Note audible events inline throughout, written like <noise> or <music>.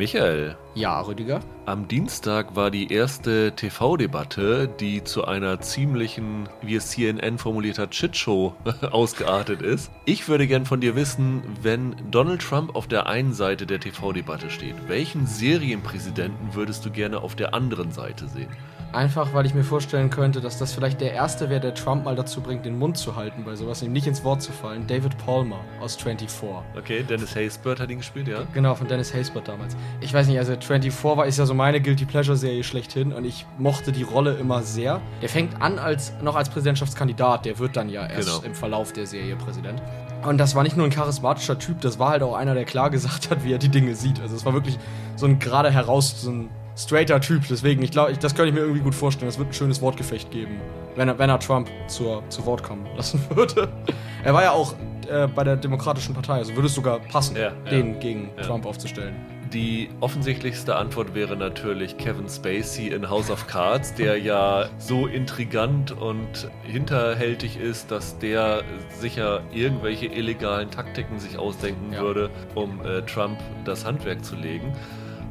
Michael. Ja, Rüdiger. Am Dienstag war die erste TV-Debatte, die zu einer ziemlichen, wie es CNN formuliert hat, Shitshow <laughs> ausgeartet ist. Ich würde gern von dir wissen, wenn Donald Trump auf der einen Seite der TV-Debatte steht, welchen Serienpräsidenten würdest du gerne auf der anderen Seite sehen? Einfach, weil ich mir vorstellen könnte, dass das vielleicht der Erste wäre, der Trump mal dazu bringt, den Mund zu halten bei sowas, ihm nicht ins Wort zu fallen. David Palmer aus 24. Okay, Dennis Haysbert hat ihn gespielt, ja? Genau, von Dennis Haysbert damals. Ich weiß nicht, also 24 war ist ja so meine Guilty Pleasure Serie schlechthin und ich mochte die Rolle immer sehr. Der fängt an als noch als Präsidentschaftskandidat, der wird dann ja erst genau. im Verlauf der Serie Präsident. Und das war nicht nur ein charismatischer Typ, das war halt auch einer, der klar gesagt hat, wie er die Dinge sieht. Also es war wirklich so ein gerade heraus, so ein straighter Typ. Deswegen, ich glaube, das könnte ich mir irgendwie gut vorstellen. Es wird ein schönes Wortgefecht geben, wenn er, wenn er Trump zur, zu Wort kommen lassen <laughs> würde. Er war ja auch äh, bei der Demokratischen Partei, also würde es sogar passen, ja, den ja, gegen ja. Trump aufzustellen. Die offensichtlichste Antwort wäre natürlich Kevin Spacey in House of Cards, der ja so intrigant und hinterhältig ist, dass der sicher irgendwelche illegalen Taktiken sich ausdenken würde, um äh, Trump das Handwerk zu legen.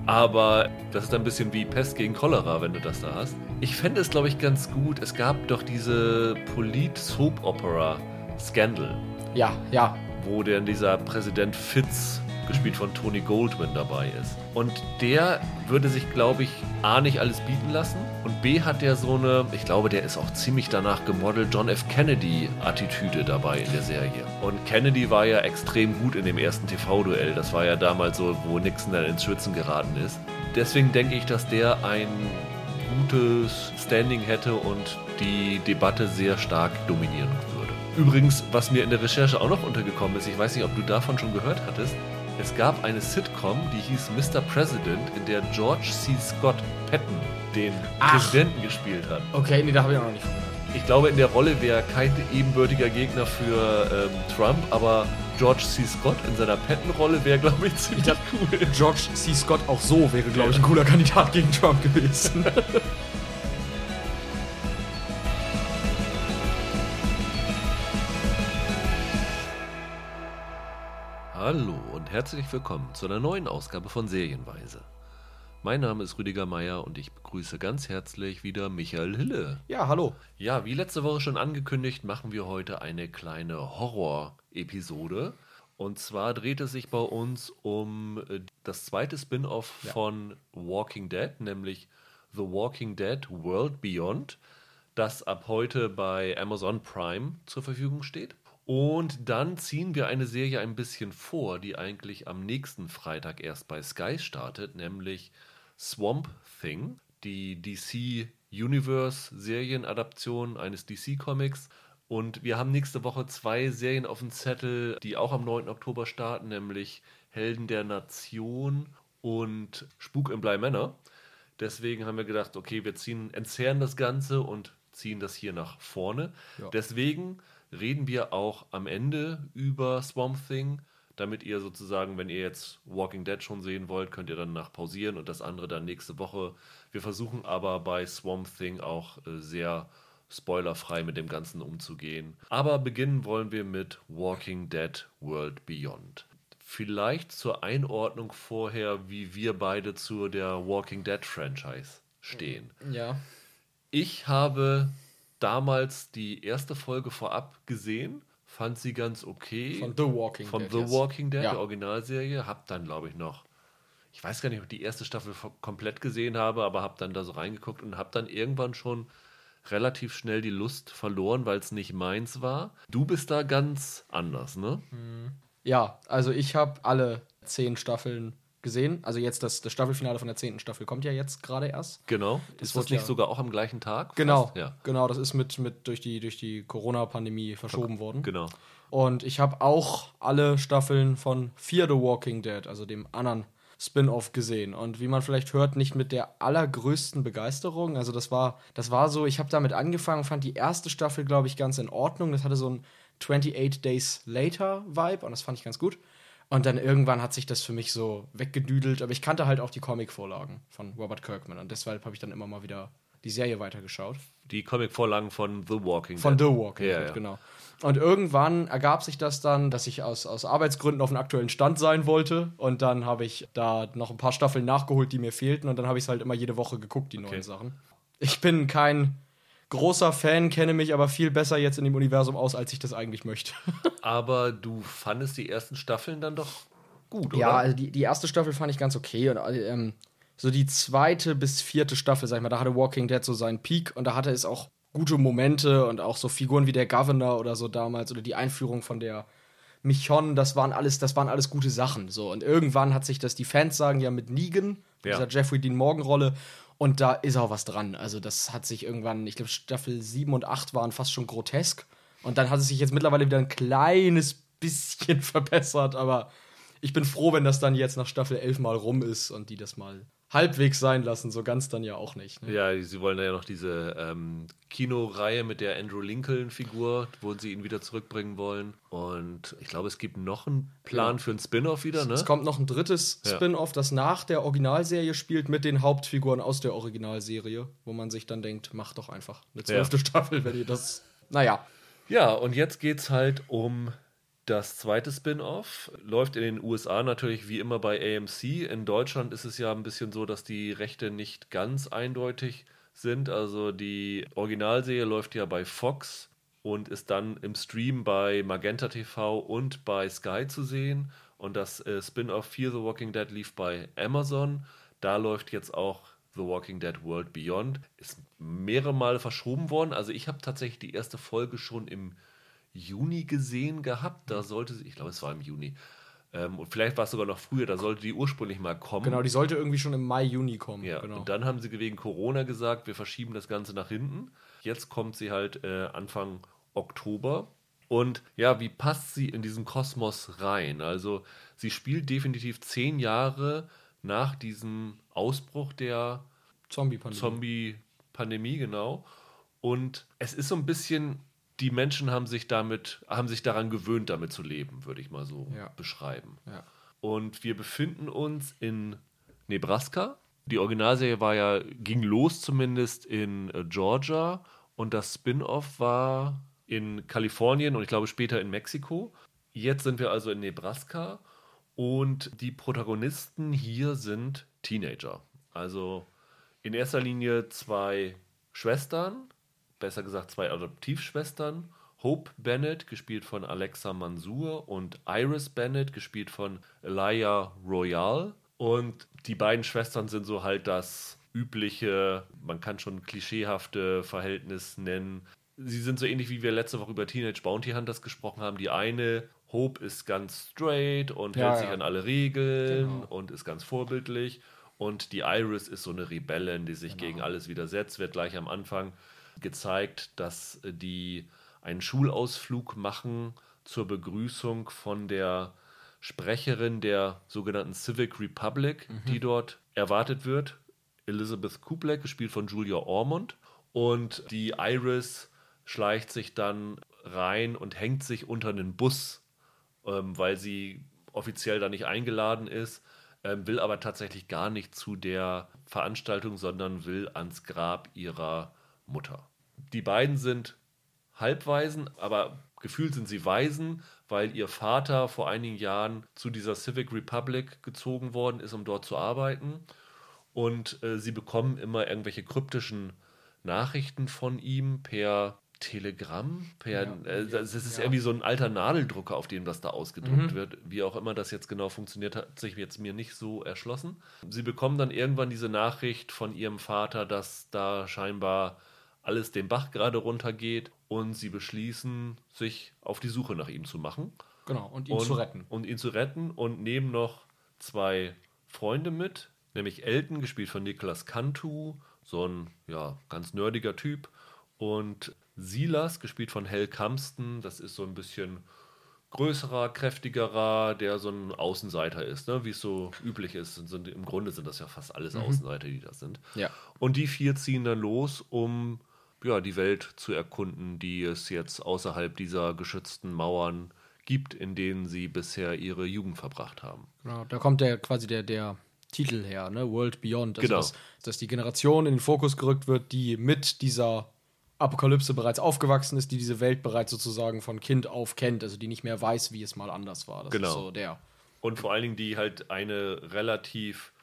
Aber das ist ein bisschen wie Pest gegen Cholera, wenn du das da hast. Ich fände es, glaube ich, ganz gut. Es gab doch diese Polit-Soap-Opera Scandal. Ja, ja. Wo denn dieser Präsident Fitz gespielt von Tony Goldwyn, dabei ist. Und der würde sich, glaube ich, A nicht alles bieten lassen und B hat der so eine, ich glaube, der ist auch ziemlich danach gemodelt, John F. Kennedy-Attitüde dabei in der Serie. Und Kennedy war ja extrem gut in dem ersten TV-Duell. Das war ja damals so, wo Nixon dann ins Schwitzen geraten ist. Deswegen denke ich, dass der ein gutes Standing hätte und die Debatte sehr stark dominieren würde. Übrigens, was mir in der Recherche auch noch untergekommen ist, ich weiß nicht, ob du davon schon gehört hattest, es gab eine Sitcom, die hieß Mr. President, in der George C. Scott Patton den Ach. Präsidenten gespielt hat. Okay, nee, da habe ich auch noch nicht von gehört. Ich glaube, in der Rolle wäre kein ebenbürtiger Gegner für ähm, Trump, aber George C. Scott in seiner Patton-Rolle wäre, glaube ich, ziemlich ich cool. George C. Scott auch so wäre, glaube ich, ein cooler Kandidat gegen Trump gewesen. <laughs> Hallo und herzlich willkommen zu einer neuen Ausgabe von Serienweise. Mein Name ist Rüdiger Meier und ich begrüße ganz herzlich wieder Michael Hille. Ja, hallo. Ja, wie letzte Woche schon angekündigt, machen wir heute eine kleine Horror-Episode. Und zwar dreht es sich bei uns um äh, das zweite Spin-off ja. von Walking Dead, nämlich The Walking Dead World Beyond, das ab heute bei Amazon Prime zur Verfügung steht. Und dann ziehen wir eine Serie ein bisschen vor, die eigentlich am nächsten Freitag erst bei Sky startet, nämlich Swamp Thing, die DC Universe Serienadaption eines DC Comics. Und wir haben nächste Woche zwei Serien auf dem Zettel, die auch am 9. Oktober starten, nämlich Helden der Nation und Spuk im Bly Manor. Deswegen haben wir gedacht, okay, wir ziehen, entzerren das Ganze und ziehen das hier nach vorne. Ja. Deswegen reden wir auch am Ende über Swamp Thing, damit ihr sozusagen, wenn ihr jetzt Walking Dead schon sehen wollt, könnt ihr dann nach pausieren und das andere dann nächste Woche. Wir versuchen aber bei Swamp Thing auch äh, sehr spoilerfrei mit dem Ganzen umzugehen. Aber beginnen wollen wir mit Walking Dead World Beyond. Vielleicht zur Einordnung vorher, wie wir beide zu der Walking Dead Franchise stehen. Ja. Ich habe damals die erste Folge vorab gesehen, fand sie ganz okay. Von The Walking Von Dead. Von The Walking Dead, ja. der Originalserie. Hab dann, glaube ich, noch, ich weiß gar nicht, ob ich die erste Staffel komplett gesehen habe, aber hab dann da so reingeguckt und hab dann irgendwann schon relativ schnell die Lust verloren, weil es nicht meins war. Du bist da ganz anders, ne? Hm. Ja, also ich habe alle zehn Staffeln gesehen. Also jetzt das, das Staffelfinale von der zehnten Staffel kommt ja jetzt gerade erst. Genau. Das ist das nicht ja, sogar auch am gleichen Tag? Genau. Ja. Genau, das ist mit, mit durch die, durch die Corona-Pandemie verschoben okay. worden. Genau. Und ich habe auch alle Staffeln von Fear the Walking Dead, also dem anderen Spin-off gesehen. Und wie man vielleicht hört, nicht mit der allergrößten Begeisterung. Also das war, das war so, ich habe damit angefangen, fand die erste Staffel, glaube ich, ganz in Ordnung. Das hatte so ein 28 Days Later Vibe und das fand ich ganz gut. Und dann irgendwann hat sich das für mich so weggedüdelt. Aber ich kannte halt auch die Comic-Vorlagen von Robert Kirkman. Und deshalb habe ich dann immer mal wieder die Serie weitergeschaut. Die Comic-Vorlagen von The Walking Dead. Von The Walking Dead, ja. genau. Und irgendwann ergab sich das dann, dass ich aus, aus Arbeitsgründen auf dem aktuellen Stand sein wollte. Und dann habe ich da noch ein paar Staffeln nachgeholt, die mir fehlten. Und dann habe ich es halt immer jede Woche geguckt, die okay. neuen Sachen. Ich bin kein großer Fan, kenne mich aber viel besser jetzt in dem Universum aus, als ich das eigentlich möchte. <laughs> aber du fandest die ersten Staffeln dann doch gut, oder? Ja, also die, die erste Staffel fand ich ganz okay. Und ähm, so die zweite bis vierte Staffel, sag ich mal, da hatte Walking Dead so seinen Peak und da hatte es auch gute Momente und auch so Figuren wie der Governor oder so damals oder die Einführung von der Michonne, das waren alles, das waren alles gute Sachen. So. Und irgendwann hat sich das, die Fans sagen ja mit Negan, ja. dieser Jeffrey Dean Morgan-Rolle, und da ist auch was dran. Also, das hat sich irgendwann, ich glaube, Staffel 7 und 8 waren fast schon grotesk. Und dann hat es sich jetzt mittlerweile wieder ein kleines bisschen <laughs> verbessert, aber ich bin froh, wenn das dann jetzt nach Staffel 11 mal rum ist und die das mal halbwegs sein lassen, so ganz dann ja auch nicht. Ne? Ja, sie wollen ja noch diese ähm, Kinoreihe mit der Andrew Lincoln-Figur, wo sie ihn wieder zurückbringen wollen. Und ich glaube, es gibt noch einen Plan ja. für ein Spin-off wieder, ne? Es kommt noch ein drittes ja. Spin-off, das nach der Originalserie spielt mit den Hauptfiguren aus der Originalserie, wo man sich dann denkt, mach doch einfach eine zwölfte ja. Staffel, wenn ihr das. Naja. Ja, und jetzt geht's halt um das zweite Spin-off läuft in den USA natürlich wie immer bei AMC. In Deutschland ist es ja ein bisschen so, dass die Rechte nicht ganz eindeutig sind. Also die Originalserie läuft ja bei Fox und ist dann im Stream bei Magenta TV und bei Sky zu sehen. Und das äh, Spin-off Fear the Walking Dead lief bei Amazon. Da läuft jetzt auch The Walking Dead World Beyond. Ist mehrere Male verschoben worden. Also ich habe tatsächlich die erste Folge schon im Juni gesehen gehabt. Da sollte sie, ich glaube, es war im Juni. Ähm, und vielleicht war es sogar noch früher, da sollte die ursprünglich mal kommen. Genau, die sollte irgendwie schon im Mai, Juni kommen. Ja, genau. und dann haben sie wegen Corona gesagt, wir verschieben das Ganze nach hinten. Jetzt kommt sie halt äh, Anfang Oktober. Und ja, wie passt sie in diesen Kosmos rein? Also, sie spielt definitiv zehn Jahre nach diesem Ausbruch der Zombie-Pandemie. Zombie-Pandemie, genau. Und es ist so ein bisschen die Menschen haben sich damit, haben sich daran gewöhnt, damit zu leben, würde ich mal so ja. beschreiben. Ja. Und wir befinden uns in Nebraska. Die Originalserie war ja, ging los zumindest in äh, Georgia und das Spin-off war in Kalifornien und ich glaube später in Mexiko. Jetzt sind wir also in Nebraska und die Protagonisten hier sind Teenager. Also in erster Linie zwei Schwestern, besser gesagt zwei Adoptivschwestern. Hope Bennett, gespielt von Alexa Mansour, und Iris Bennett, gespielt von Elia Royal. Und die beiden Schwestern sind so halt das übliche, man kann schon klischeehafte Verhältnis nennen. Sie sind so ähnlich wie wir letzte Woche über Teenage Bounty Hunters gesprochen haben. Die eine, Hope, ist ganz straight und ja, hält sich an alle Regeln genau. und ist ganz vorbildlich. Und die Iris ist so eine Rebellin, die sich genau. gegen alles widersetzt, wird gleich am Anfang gezeigt, dass die einen Schulausflug machen zur Begrüßung von der Sprecherin der sogenannten Civic Republic, mhm. die dort erwartet wird. Elizabeth Kublek, gespielt von Julia Ormond. Und die Iris schleicht sich dann rein und hängt sich unter einen Bus, ähm, weil sie offiziell da nicht eingeladen ist, ähm, will aber tatsächlich gar nicht zu der Veranstaltung, sondern will ans Grab ihrer Mutter. Die beiden sind Halbwaisen, aber gefühlt sind sie Waisen, weil ihr Vater vor einigen Jahren zu dieser Civic Republic gezogen worden ist, um dort zu arbeiten. Und äh, sie bekommen immer irgendwelche kryptischen Nachrichten von ihm per Telegramm, per, ja, äh, das ist ja. irgendwie so ein alter Nadeldrucker, auf dem das da ausgedruckt mhm. wird. Wie auch immer das jetzt genau funktioniert, hat sich jetzt mir nicht so erschlossen. Sie bekommen dann irgendwann diese Nachricht von ihrem Vater, dass da scheinbar alles den Bach gerade runtergeht und sie beschließen, sich auf die Suche nach ihm zu machen. Genau, und ihn und, zu retten. Und ihn zu retten und nehmen noch zwei Freunde mit, nämlich Elton, gespielt von Nicolas Cantu, so ein ja, ganz nerdiger Typ, und Silas, gespielt von Hell Kamsten, das ist so ein bisschen größerer, kräftigerer, der so ein Außenseiter ist, ne? wie es so üblich ist. Sind, Im Grunde sind das ja fast alles mhm. Außenseiter, die das sind. Ja. Und die vier ziehen dann los, um ja, die Welt zu erkunden, die es jetzt außerhalb dieser geschützten Mauern gibt, in denen sie bisher ihre Jugend verbracht haben. Genau, da kommt der quasi der, der Titel her, ne? World Beyond. Also genau. Dass, dass die Generation in den Fokus gerückt wird, die mit dieser Apokalypse bereits aufgewachsen ist, die diese Welt bereits sozusagen von Kind auf kennt, also die nicht mehr weiß, wie es mal anders war. Das genau. ist so der. Und vor allen Dingen, die halt eine relativ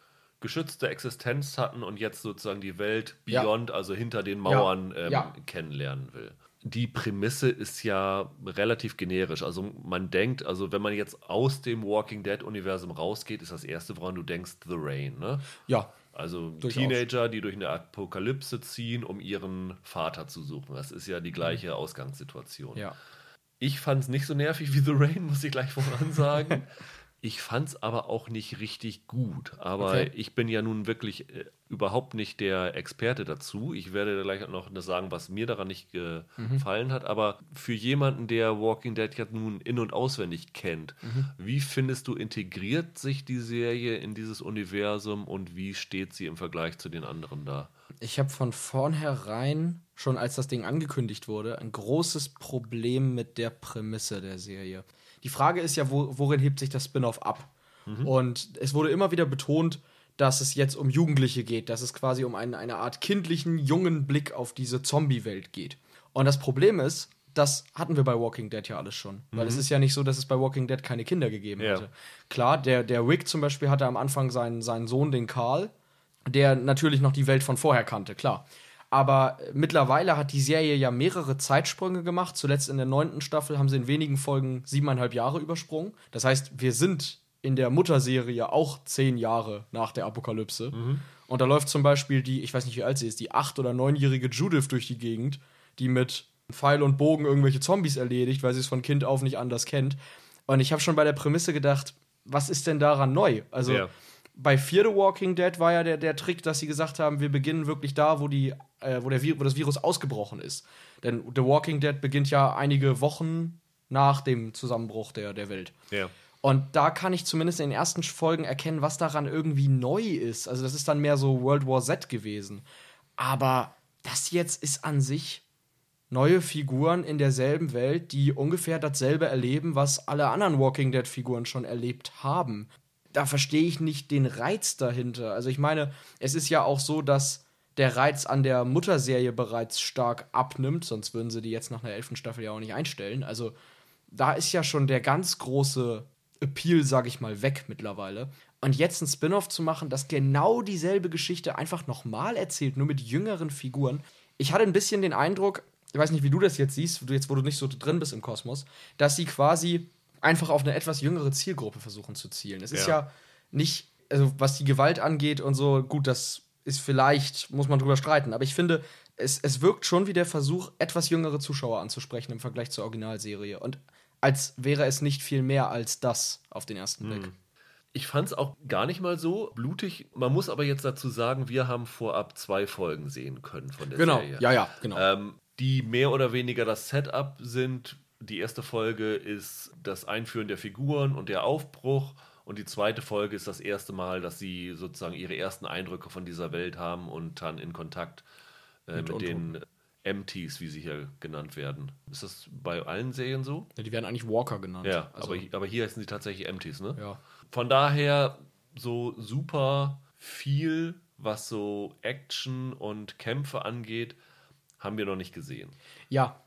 geschützte Existenz hatten und jetzt sozusagen die Welt beyond, ja. also hinter den Mauern, ja. Ähm, ja. kennenlernen will. Die Prämisse ist ja relativ generisch. Also man denkt, also wenn man jetzt aus dem Walking Dead-Universum rausgeht, ist das erste, woran du denkst, The Rain, ne? Ja. Also Durchaus. Teenager, die durch eine Apokalypse ziehen, um ihren Vater zu suchen. Das ist ja die gleiche Ausgangssituation. Ja. Ich fand es nicht so nervig wie The Rain, muss ich gleich voran sagen. <laughs> Ich fand es aber auch nicht richtig gut. Aber okay. ich bin ja nun wirklich äh, überhaupt nicht der Experte dazu. Ich werde gleich noch sagen, was mir daran nicht mhm. gefallen hat. Aber für jemanden, der Walking Dead ja nun in- und auswendig kennt, mhm. wie findest du, integriert sich die Serie in dieses Universum und wie steht sie im Vergleich zu den anderen da? Ich habe von vornherein, schon als das Ding angekündigt wurde, ein großes Problem mit der Prämisse der Serie. Die Frage ist ja, wo, worin hebt sich das Spin-off ab? Mhm. Und es wurde immer wieder betont, dass es jetzt um Jugendliche geht, dass es quasi um einen, eine Art kindlichen, jungen Blick auf diese Zombie-Welt geht. Und das Problem ist, das hatten wir bei Walking Dead ja alles schon. Mhm. Weil es ist ja nicht so, dass es bei Walking Dead keine Kinder gegeben ja. hätte. Klar, der, der Rick zum Beispiel hatte am Anfang seinen, seinen Sohn, den Karl, der natürlich noch die Welt von vorher kannte, klar. Aber mittlerweile hat die Serie ja mehrere Zeitsprünge gemacht. Zuletzt in der neunten Staffel haben sie in wenigen Folgen siebeneinhalb Jahre übersprungen. Das heißt, wir sind in der Mutterserie auch zehn Jahre nach der Apokalypse. Mhm. Und da läuft zum Beispiel die, ich weiß nicht, wie alt sie ist, die acht- oder neunjährige Judith durch die Gegend, die mit Pfeil und Bogen irgendwelche Zombies erledigt, weil sie es von Kind auf nicht anders kennt. Und ich habe schon bei der Prämisse gedacht, was ist denn daran neu? Also ja. bei Fear the Walking Dead war ja der, der Trick, dass sie gesagt haben, wir beginnen wirklich da, wo, die, äh, wo, der, wo das Virus ausgebrochen ist. Denn The Walking Dead beginnt ja einige Wochen nach dem Zusammenbruch der, der Welt. Ja. Und da kann ich zumindest in den ersten Folgen erkennen, was daran irgendwie neu ist. Also das ist dann mehr so World War Z gewesen. Aber das jetzt ist an sich neue Figuren in derselben Welt, die ungefähr dasselbe erleben, was alle anderen Walking Dead Figuren schon erlebt haben. Da verstehe ich nicht den Reiz dahinter. Also ich meine, es ist ja auch so, dass der Reiz an der Mutterserie bereits stark abnimmt, sonst würden sie die jetzt nach einer elften Staffel ja auch nicht einstellen. Also da ist ja schon der ganz große Appeal, sag ich mal, weg mittlerweile. Und jetzt ein Spin-off zu machen, das genau dieselbe Geschichte einfach nochmal erzählt, nur mit jüngeren Figuren. Ich hatte ein bisschen den Eindruck, ich weiß nicht, wie du das jetzt siehst, jetzt wo du nicht so drin bist im Kosmos, dass sie quasi einfach auf eine etwas jüngere Zielgruppe versuchen zu zielen. Es ist ja, ja nicht, also was die Gewalt angeht und so, gut, das ist vielleicht, muss man drüber streiten, aber ich finde, es, es wirkt schon wie der Versuch, etwas jüngere Zuschauer anzusprechen im Vergleich zur Originalserie. Und als wäre es nicht viel mehr als das auf den ersten Blick. Hm. Ich fand es auch gar nicht mal so blutig. Man muss aber jetzt dazu sagen, wir haben vorab zwei Folgen sehen können von der genau. Serie. Ja, ja, genau. Ähm, die mehr oder weniger das Setup sind. Die erste Folge ist das Einführen der Figuren und der Aufbruch. Und die zweite Folge ist das erste Mal, dass sie sozusagen ihre ersten Eindrücke von dieser Welt haben und dann in Kontakt äh, mit, mit den MTs, wie sie hier genannt werden. Ist das bei allen Serien so? Ja, die werden eigentlich Walker genannt. Ja, also, aber, aber hier heißen sie tatsächlich MTs, ne? Ja. Von daher so super viel, was so Action und Kämpfe angeht, haben wir noch nicht gesehen. Ja,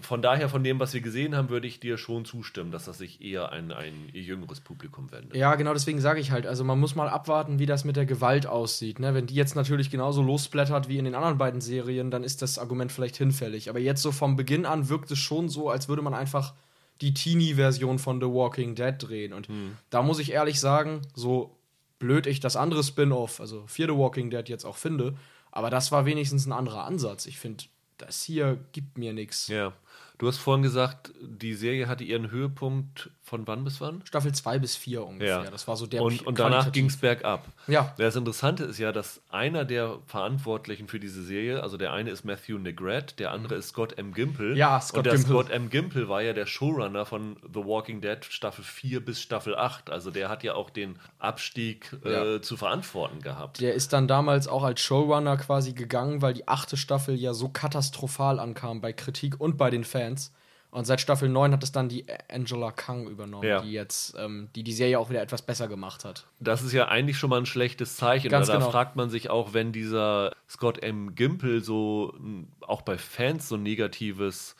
von daher, von dem, was wir gesehen haben, würde ich dir schon zustimmen, dass das sich eher an ein jüngeres Publikum wendet. Ja, genau deswegen sage ich halt, also man muss mal abwarten, wie das mit der Gewalt aussieht. Ne? Wenn die jetzt natürlich genauso losblättert wie in den anderen beiden Serien, dann ist das Argument vielleicht hinfällig. Aber jetzt so vom Beginn an wirkt es schon so, als würde man einfach die Teenie-Version von The Walking Dead drehen. Und hm. da muss ich ehrlich sagen, so blöd ich das andere Spin-off, also Fear The Walking Dead jetzt auch finde, aber das war wenigstens ein anderer Ansatz. Ich finde, das hier gibt mir nichts. Ja. Du hast vorhin gesagt, die Serie hatte ihren Höhepunkt von wann bis wann? Staffel 2 bis 4 ungefähr. Ja. Das war so der Und, und danach ging es bergab. Ja. Das Interessante ist ja, dass einer der Verantwortlichen für diese Serie, also der eine ist Matthew Negret, der andere ist Scott M. Gimple. Ja, Scott Und der Gimple. Scott M. Gimple war ja der Showrunner von The Walking Dead Staffel 4 bis Staffel 8. Also der hat ja auch den Abstieg äh, ja. zu verantworten gehabt. Der ist dann damals auch als Showrunner quasi gegangen, weil die achte Staffel ja so katastrophal ankam bei Kritik und bei den Fans. Und seit Staffel 9 hat es dann die Angela Kang übernommen, ja. die jetzt ähm, die, die Serie auch wieder etwas besser gemacht hat. Das ist ja eigentlich schon mal ein schlechtes Zeichen. Ganz da genau. fragt man sich auch, wenn dieser Scott M. Gimple so auch bei Fans so negatives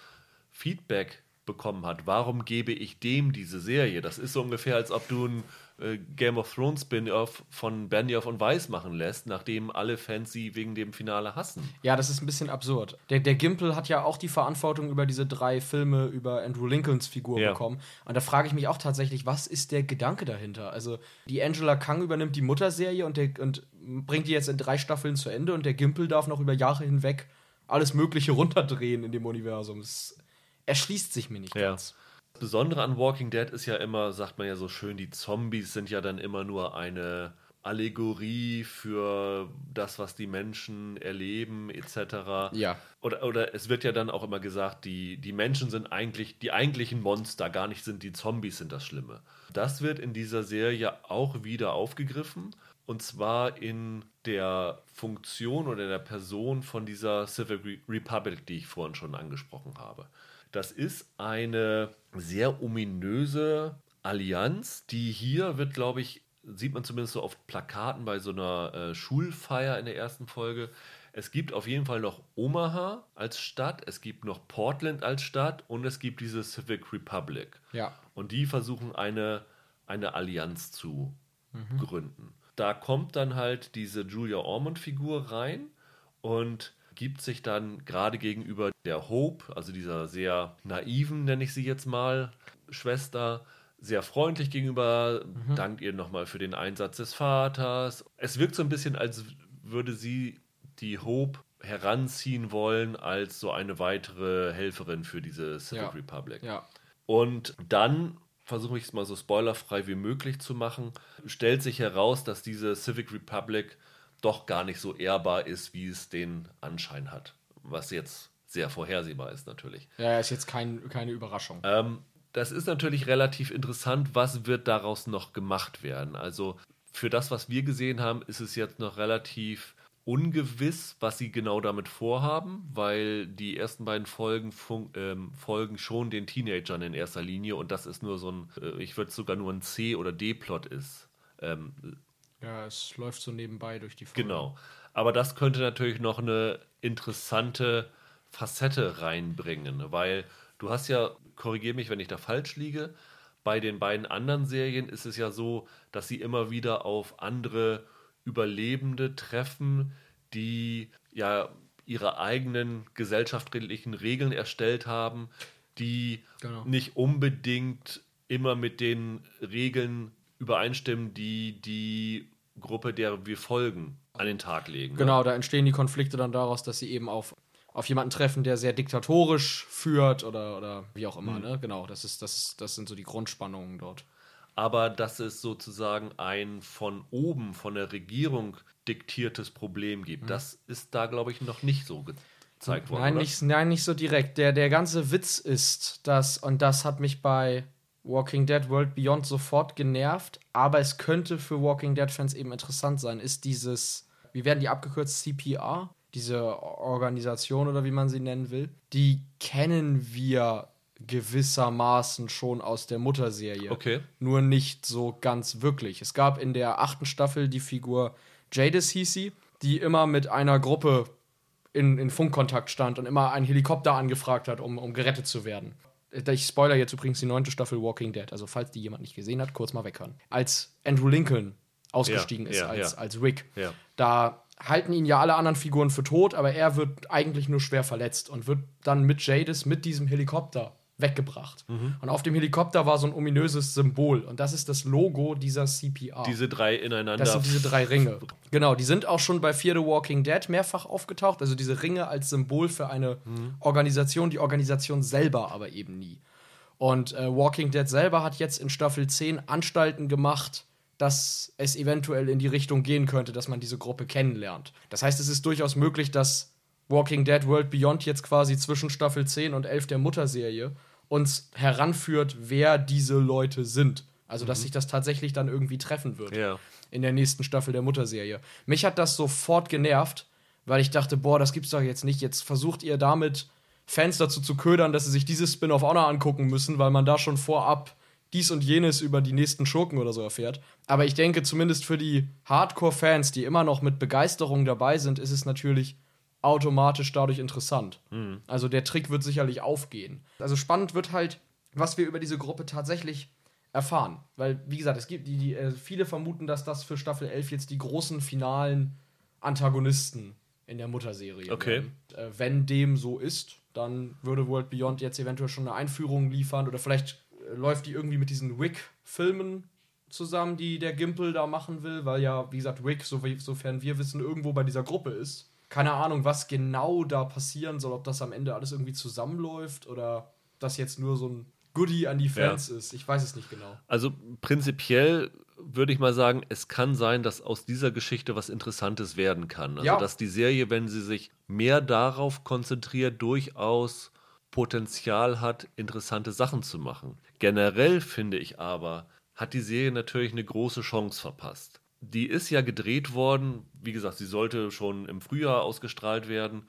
Feedback bekommen hat, warum gebe ich dem diese Serie? Das ist so ungefähr, als ob du ein äh, Game of Thrones Spin-off von Benioff und Weiss machen lässt, nachdem alle Fans sie wegen dem Finale hassen. Ja, das ist ein bisschen absurd. Der, der Gimpel hat ja auch die Verantwortung über diese drei Filme über Andrew Lincolns Figur ja. bekommen. Und da frage ich mich auch tatsächlich, was ist der Gedanke dahinter? Also, die Angela Kang übernimmt die Mutterserie und, der, und bringt die jetzt in drei Staffeln zu Ende und der Gimpel darf noch über Jahre hinweg alles Mögliche runterdrehen in dem Universum. Es erschließt sich mir nicht ja. ganz. Besondere an Walking Dead ist ja immer, sagt man ja so schön, die Zombies sind ja dann immer nur eine Allegorie für das, was die Menschen erleben, etc. Ja. Oder, oder es wird ja dann auch immer gesagt, die, die Menschen sind eigentlich die eigentlichen Monster, gar nicht sind die Zombies sind das Schlimme. Das wird in dieser Serie auch wieder aufgegriffen. Und zwar in der Funktion oder in der Person von dieser Civil Republic, die ich vorhin schon angesprochen habe. Das ist eine sehr ominöse Allianz, die hier wird, glaube ich, sieht man zumindest so auf Plakaten bei so einer äh, Schulfeier in der ersten Folge. Es gibt auf jeden Fall noch Omaha als Stadt, es gibt noch Portland als Stadt und es gibt diese Civic Republic. Ja. Und die versuchen eine, eine Allianz zu mhm. gründen. Da kommt dann halt diese Julia Ormond-Figur rein und gibt sich dann gerade gegenüber der Hope, also dieser sehr naiven, nenne ich sie jetzt mal, Schwester, sehr freundlich gegenüber, mhm. dankt ihr nochmal für den Einsatz des Vaters. Es wirkt so ein bisschen, als würde sie die Hope heranziehen wollen als so eine weitere Helferin für diese Civic ja. Republic. Ja. Und dann versuche ich es mal so spoilerfrei wie möglich zu machen, stellt sich heraus, dass diese Civic Republic doch gar nicht so ehrbar ist, wie es den Anschein hat. Was jetzt sehr vorhersehbar ist natürlich. Ja, ist jetzt kein, keine Überraschung. Ähm, das ist natürlich relativ interessant, was wird daraus noch gemacht werden. Also für das, was wir gesehen haben, ist es jetzt noch relativ ungewiss, was sie genau damit vorhaben, weil die ersten beiden Folgen ähm, folgen schon den Teenagern in erster Linie und das ist nur so ein, äh, ich würde sogar nur ein C- oder D-Plot ist. Ähm, ja, es läuft so nebenbei durch die Folge. Genau. Aber das könnte natürlich noch eine interessante Facette reinbringen, weil du hast ja, korrigiere mich, wenn ich da falsch liege, bei den beiden anderen Serien ist es ja so, dass sie immer wieder auf andere Überlebende treffen, die ja ihre eigenen gesellschaftlichen Regeln erstellt haben, die genau. nicht unbedingt immer mit den Regeln übereinstimmen, die die Gruppe, der wir folgen, an den Tag legen. Ne? Genau, da entstehen die Konflikte dann daraus, dass sie eben auf, auf jemanden treffen, der sehr diktatorisch führt oder, oder wie auch immer. Mhm. Ne? Genau, das, ist, das, das sind so die Grundspannungen dort. Aber dass es sozusagen ein von oben, von der Regierung diktiertes Problem gibt, mhm. das ist da, glaube ich, noch nicht so gezeigt worden. Nein, nicht, nein, nicht so direkt. Der, der ganze Witz ist, dass, und das hat mich bei Walking Dead World Beyond sofort genervt, aber es könnte für Walking Dead Fans eben interessant sein, ist dieses, wie werden die abgekürzt, CPR? Diese Organisation oder wie man sie nennen will, die kennen wir gewissermaßen schon aus der Mutterserie. Okay. Nur nicht so ganz wirklich. Es gab in der achten Staffel die Figur Jadis hieß sie, die immer mit einer Gruppe in, in Funkkontakt stand und immer einen Helikopter angefragt hat, um, um gerettet zu werden. Ich spoiler jetzt übrigens die neunte Staffel Walking Dead, also falls die jemand nicht gesehen hat, kurz mal weghören. Als Andrew Lincoln ausgestiegen ja, ist, ja, als, ja. als Rick, da halten ihn ja alle anderen Figuren für tot, aber er wird eigentlich nur schwer verletzt und wird dann mit Jadis mit diesem Helikopter weggebracht. Mhm. Und auf dem Helikopter war so ein ominöses Symbol. Und das ist das Logo dieser CPR. Diese drei ineinander. Das sind diese drei Ringe. <laughs> Genau, die sind auch schon bei Fear the Walking Dead mehrfach aufgetaucht. Also diese Ringe als Symbol für eine mhm. Organisation, die Organisation selber aber eben nie. Und äh, Walking Dead selber hat jetzt in Staffel 10 Anstalten gemacht, dass es eventuell in die Richtung gehen könnte, dass man diese Gruppe kennenlernt. Das heißt, es ist durchaus möglich, dass Walking Dead World Beyond jetzt quasi zwischen Staffel 10 und 11 der Mutterserie uns heranführt, wer diese Leute sind. Also, dass mhm. sich das tatsächlich dann irgendwie treffen wird. Ja. In der nächsten Staffel der Mutterserie. Mich hat das sofort genervt, weil ich dachte, boah, das gibt's doch jetzt nicht. Jetzt versucht ihr damit Fans dazu zu ködern, dass sie sich dieses Spin-off auch noch angucken müssen, weil man da schon vorab dies und jenes über die nächsten Schurken oder so erfährt. Aber ich denke, zumindest für die Hardcore-Fans, die immer noch mit Begeisterung dabei sind, ist es natürlich automatisch dadurch interessant. Mhm. Also der Trick wird sicherlich aufgehen. Also spannend wird halt, was wir über diese Gruppe tatsächlich erfahren. Weil, wie gesagt, es gibt die, die äh, viele vermuten, dass das für Staffel 11 jetzt die großen finalen Antagonisten in der Mutterserie okay. Äh, wenn dem so ist, dann würde World Beyond jetzt eventuell schon eine Einführung liefern oder vielleicht äh, läuft die irgendwie mit diesen Wick-Filmen zusammen, die der Gimpel da machen will, weil ja, wie gesagt, Wick, so, sofern wir wissen, irgendwo bei dieser Gruppe ist. Keine Ahnung, was genau da passieren soll, ob das am Ende alles irgendwie zusammenläuft oder das jetzt nur so ein Goodie an die Fans ja. ist. Ich weiß es nicht genau. Also prinzipiell würde ich mal sagen, es kann sein, dass aus dieser Geschichte was Interessantes werden kann. Also ja. dass die Serie, wenn sie sich mehr darauf konzentriert, durchaus Potenzial hat, interessante Sachen zu machen. Generell finde ich aber, hat die Serie natürlich eine große Chance verpasst. Die ist ja gedreht worden, wie gesagt, sie sollte schon im Frühjahr ausgestrahlt werden,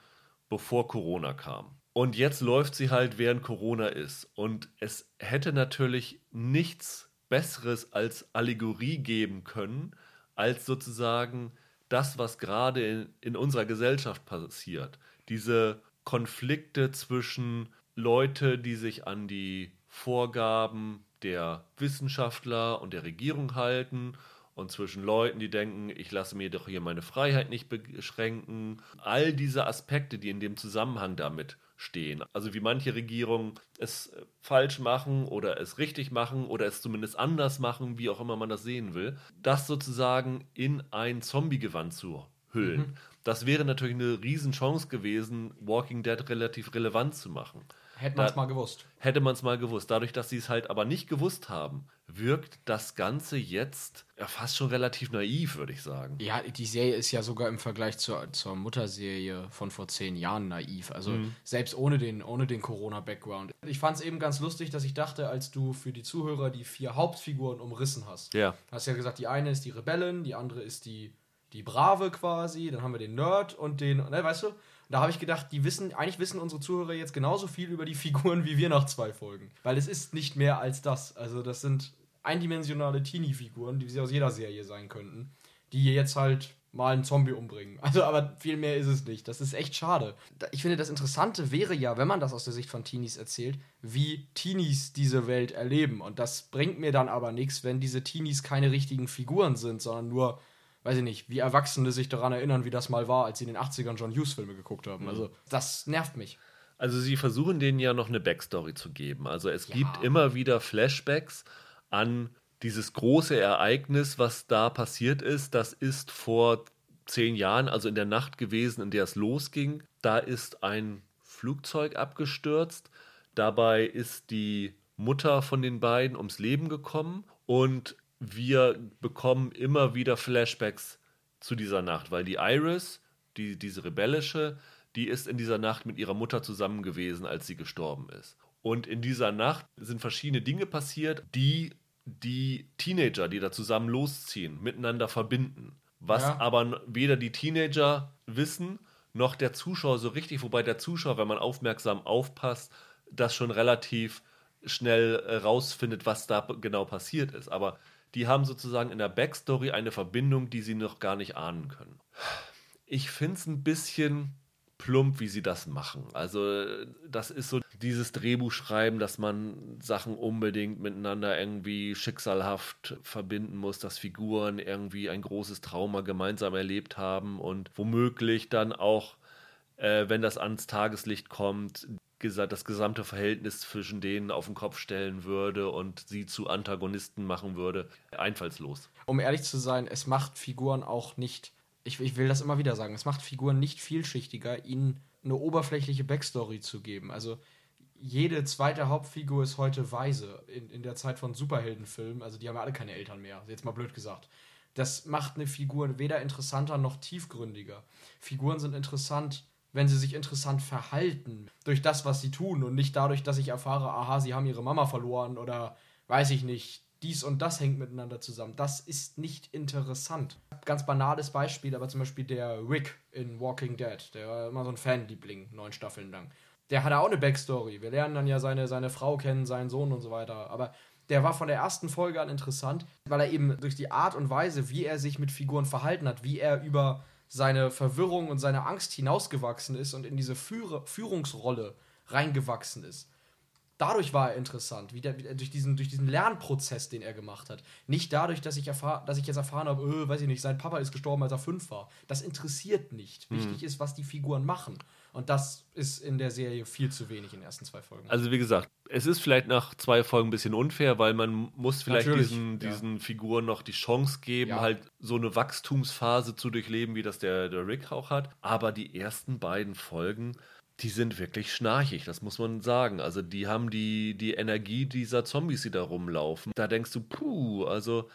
bevor Corona kam. Und jetzt läuft sie halt, während Corona ist. Und es hätte natürlich nichts Besseres als Allegorie geben können, als sozusagen das, was gerade in, in unserer Gesellschaft passiert. Diese Konflikte zwischen Leute, die sich an die Vorgaben der Wissenschaftler und der Regierung halten und zwischen Leuten, die denken, ich lasse mir doch hier meine Freiheit nicht beschränken. All diese Aspekte, die in dem Zusammenhang damit stehen. Also wie manche Regierungen es äh, falsch machen oder es richtig machen oder es zumindest anders machen, wie auch immer man das sehen will, das sozusagen in ein Zombie-Gewand zu hüllen. Mhm. Das wäre natürlich eine Riesenchance gewesen, Walking Dead relativ relevant zu machen. Hätte man es mal gewusst. Hätte man es mal gewusst. Dadurch, dass sie es halt aber nicht gewusst haben, wirkt das Ganze jetzt ja, fast schon relativ naiv, würde ich sagen. Ja, die Serie ist ja sogar im Vergleich zur, zur Mutterserie von vor zehn Jahren naiv. Also mhm. selbst ohne den, ohne den Corona-Background. Ich fand es eben ganz lustig, dass ich dachte, als du für die Zuhörer die vier Hauptfiguren umrissen hast. Ja. Hast ja gesagt, die eine ist die Rebellin, die andere ist die, die Brave quasi, dann haben wir den Nerd und den, ne, weißt du? Da habe ich gedacht, die wissen, eigentlich wissen unsere Zuhörer jetzt genauso viel über die Figuren wie wir nach zwei Folgen. Weil es ist nicht mehr als das. Also das sind eindimensionale Teenie-Figuren, die sie aus jeder Serie sein könnten, die jetzt halt mal einen Zombie umbringen. <laughs> Also, aber viel mehr ist es nicht. Das ist echt schade. Ich finde, das Interessante wäre ja, wenn man das aus der Sicht von Teenies erzählt, wie Teenies diese Welt erleben. Und das bringt mir dann aber nichts, wenn diese Teenies keine richtigen Figuren sind, sondern nur, weiß ich nicht, wie Erwachsene sich daran erinnern, wie das mal war, als sie in den 80ern John Hughes-Filme geguckt haben. Mhm. Also, das nervt mich. Also, sie versuchen denen ja noch eine Backstory zu geben. Also, es ja. gibt immer wieder Flashbacks an dieses große Ereignis, was da passiert ist. Das ist vor zehn Jahren, also in der Nacht gewesen, in der es losging. Da ist ein Flugzeug abgestürzt. Dabei ist die Mutter von den beiden ums Leben gekommen und wir bekommen immer wieder Flashbacks zu dieser Nacht, weil die Iris, die, diese rebellische, die ist in dieser Nacht mit ihrer Mutter zusammen gewesen, als sie gestorben ist. Und in dieser Nacht sind verschiedene Dinge passiert, die die Teenager, die da zusammen losziehen, miteinander verbinden. Was ja. aber weder die Teenager wissen, noch der Zuschauer so richtig, wobei der Zuschauer, wenn man aufmerksam aufpasst, das schon relativ schnell äh, rausfindet, was da genau passiert ist. Aber die haben sozusagen in der Backstory eine Verbindung, die sie noch gar nicht ahnen können. Ich finde es ein bisschen plump, wie sie das machen. Also das ist so dieses Drehbuchschreiben, dass man Sachen unbedingt miteinander irgendwie schicksalhaft verbinden muss, dass Figuren irgendwie ein großes Trauma gemeinsam erlebt haben und womöglich dann auch, äh, wenn das ans Tageslicht kommt, das gesamte Verhältnis zwischen denen auf den Kopf stellen würde und sie zu Antagonisten machen würde, einfallslos. Um ehrlich zu sein, es macht Figuren auch nicht ich, ich will das immer wieder sagen, es macht Figuren nicht vielschichtiger, ihnen eine oberflächliche Backstory zu geben. Also jede zweite Hauptfigur ist heute weise in, in der Zeit von Superheldenfilmen. Also die haben ja alle keine Eltern mehr, jetzt mal blöd gesagt. Das macht eine Figur weder interessanter noch tiefgründiger. Figuren sind interessant, wenn sie sich interessant verhalten durch das, was sie tun und nicht dadurch, dass ich erfahre, aha, sie haben ihre Mama verloren oder weiß ich nicht, dies und das hängt miteinander zusammen. Das ist nicht interessant. Ganz banales Beispiel, aber zum Beispiel der Rick in Walking Dead, der war immer so ein Fanliebling, neun Staffeln lang. der hatte auch eine Backstory. Wir lernen dann ja seine, seine Frau kennen, seinen Sohn und so weiter. Aber der war von der ersten Folge an interessant, weil er eben durch die Art und Weise, wie er sich mit Figuren verhalten hat, wie er über seine Verwirrung und seine Angst hinausgewachsen ist und in diese Führe Führungsrolle reingewachsen ist. Dadurch war er interessant, wie der, wie durch, diesen, durch diesen Lernprozess, den er gemacht hat. Nicht dadurch, dass ich, erfahr, dass ich jetzt erfahren habe, öh, weiß ich nicht, sein Papa ist gestorben, als er fünf war. Das interessiert nicht. Mhm. Wichtig ist, was die Figuren machen. Und das ist in der Serie viel zu wenig in den ersten zwei Folgen. Also wie gesagt, es ist vielleicht nach zwei Folgen ein bisschen unfair, weil man muss vielleicht diesen, ja. diesen Figuren noch die Chance geben, ja. halt so eine Wachstumsphase zu durchleben, wie das der, der Rick auch hat. Aber die ersten beiden Folgen, die sind wirklich schnarchig, das muss man sagen. Also die haben die, die Energie dieser Zombies, die da rumlaufen. Da denkst du, puh, also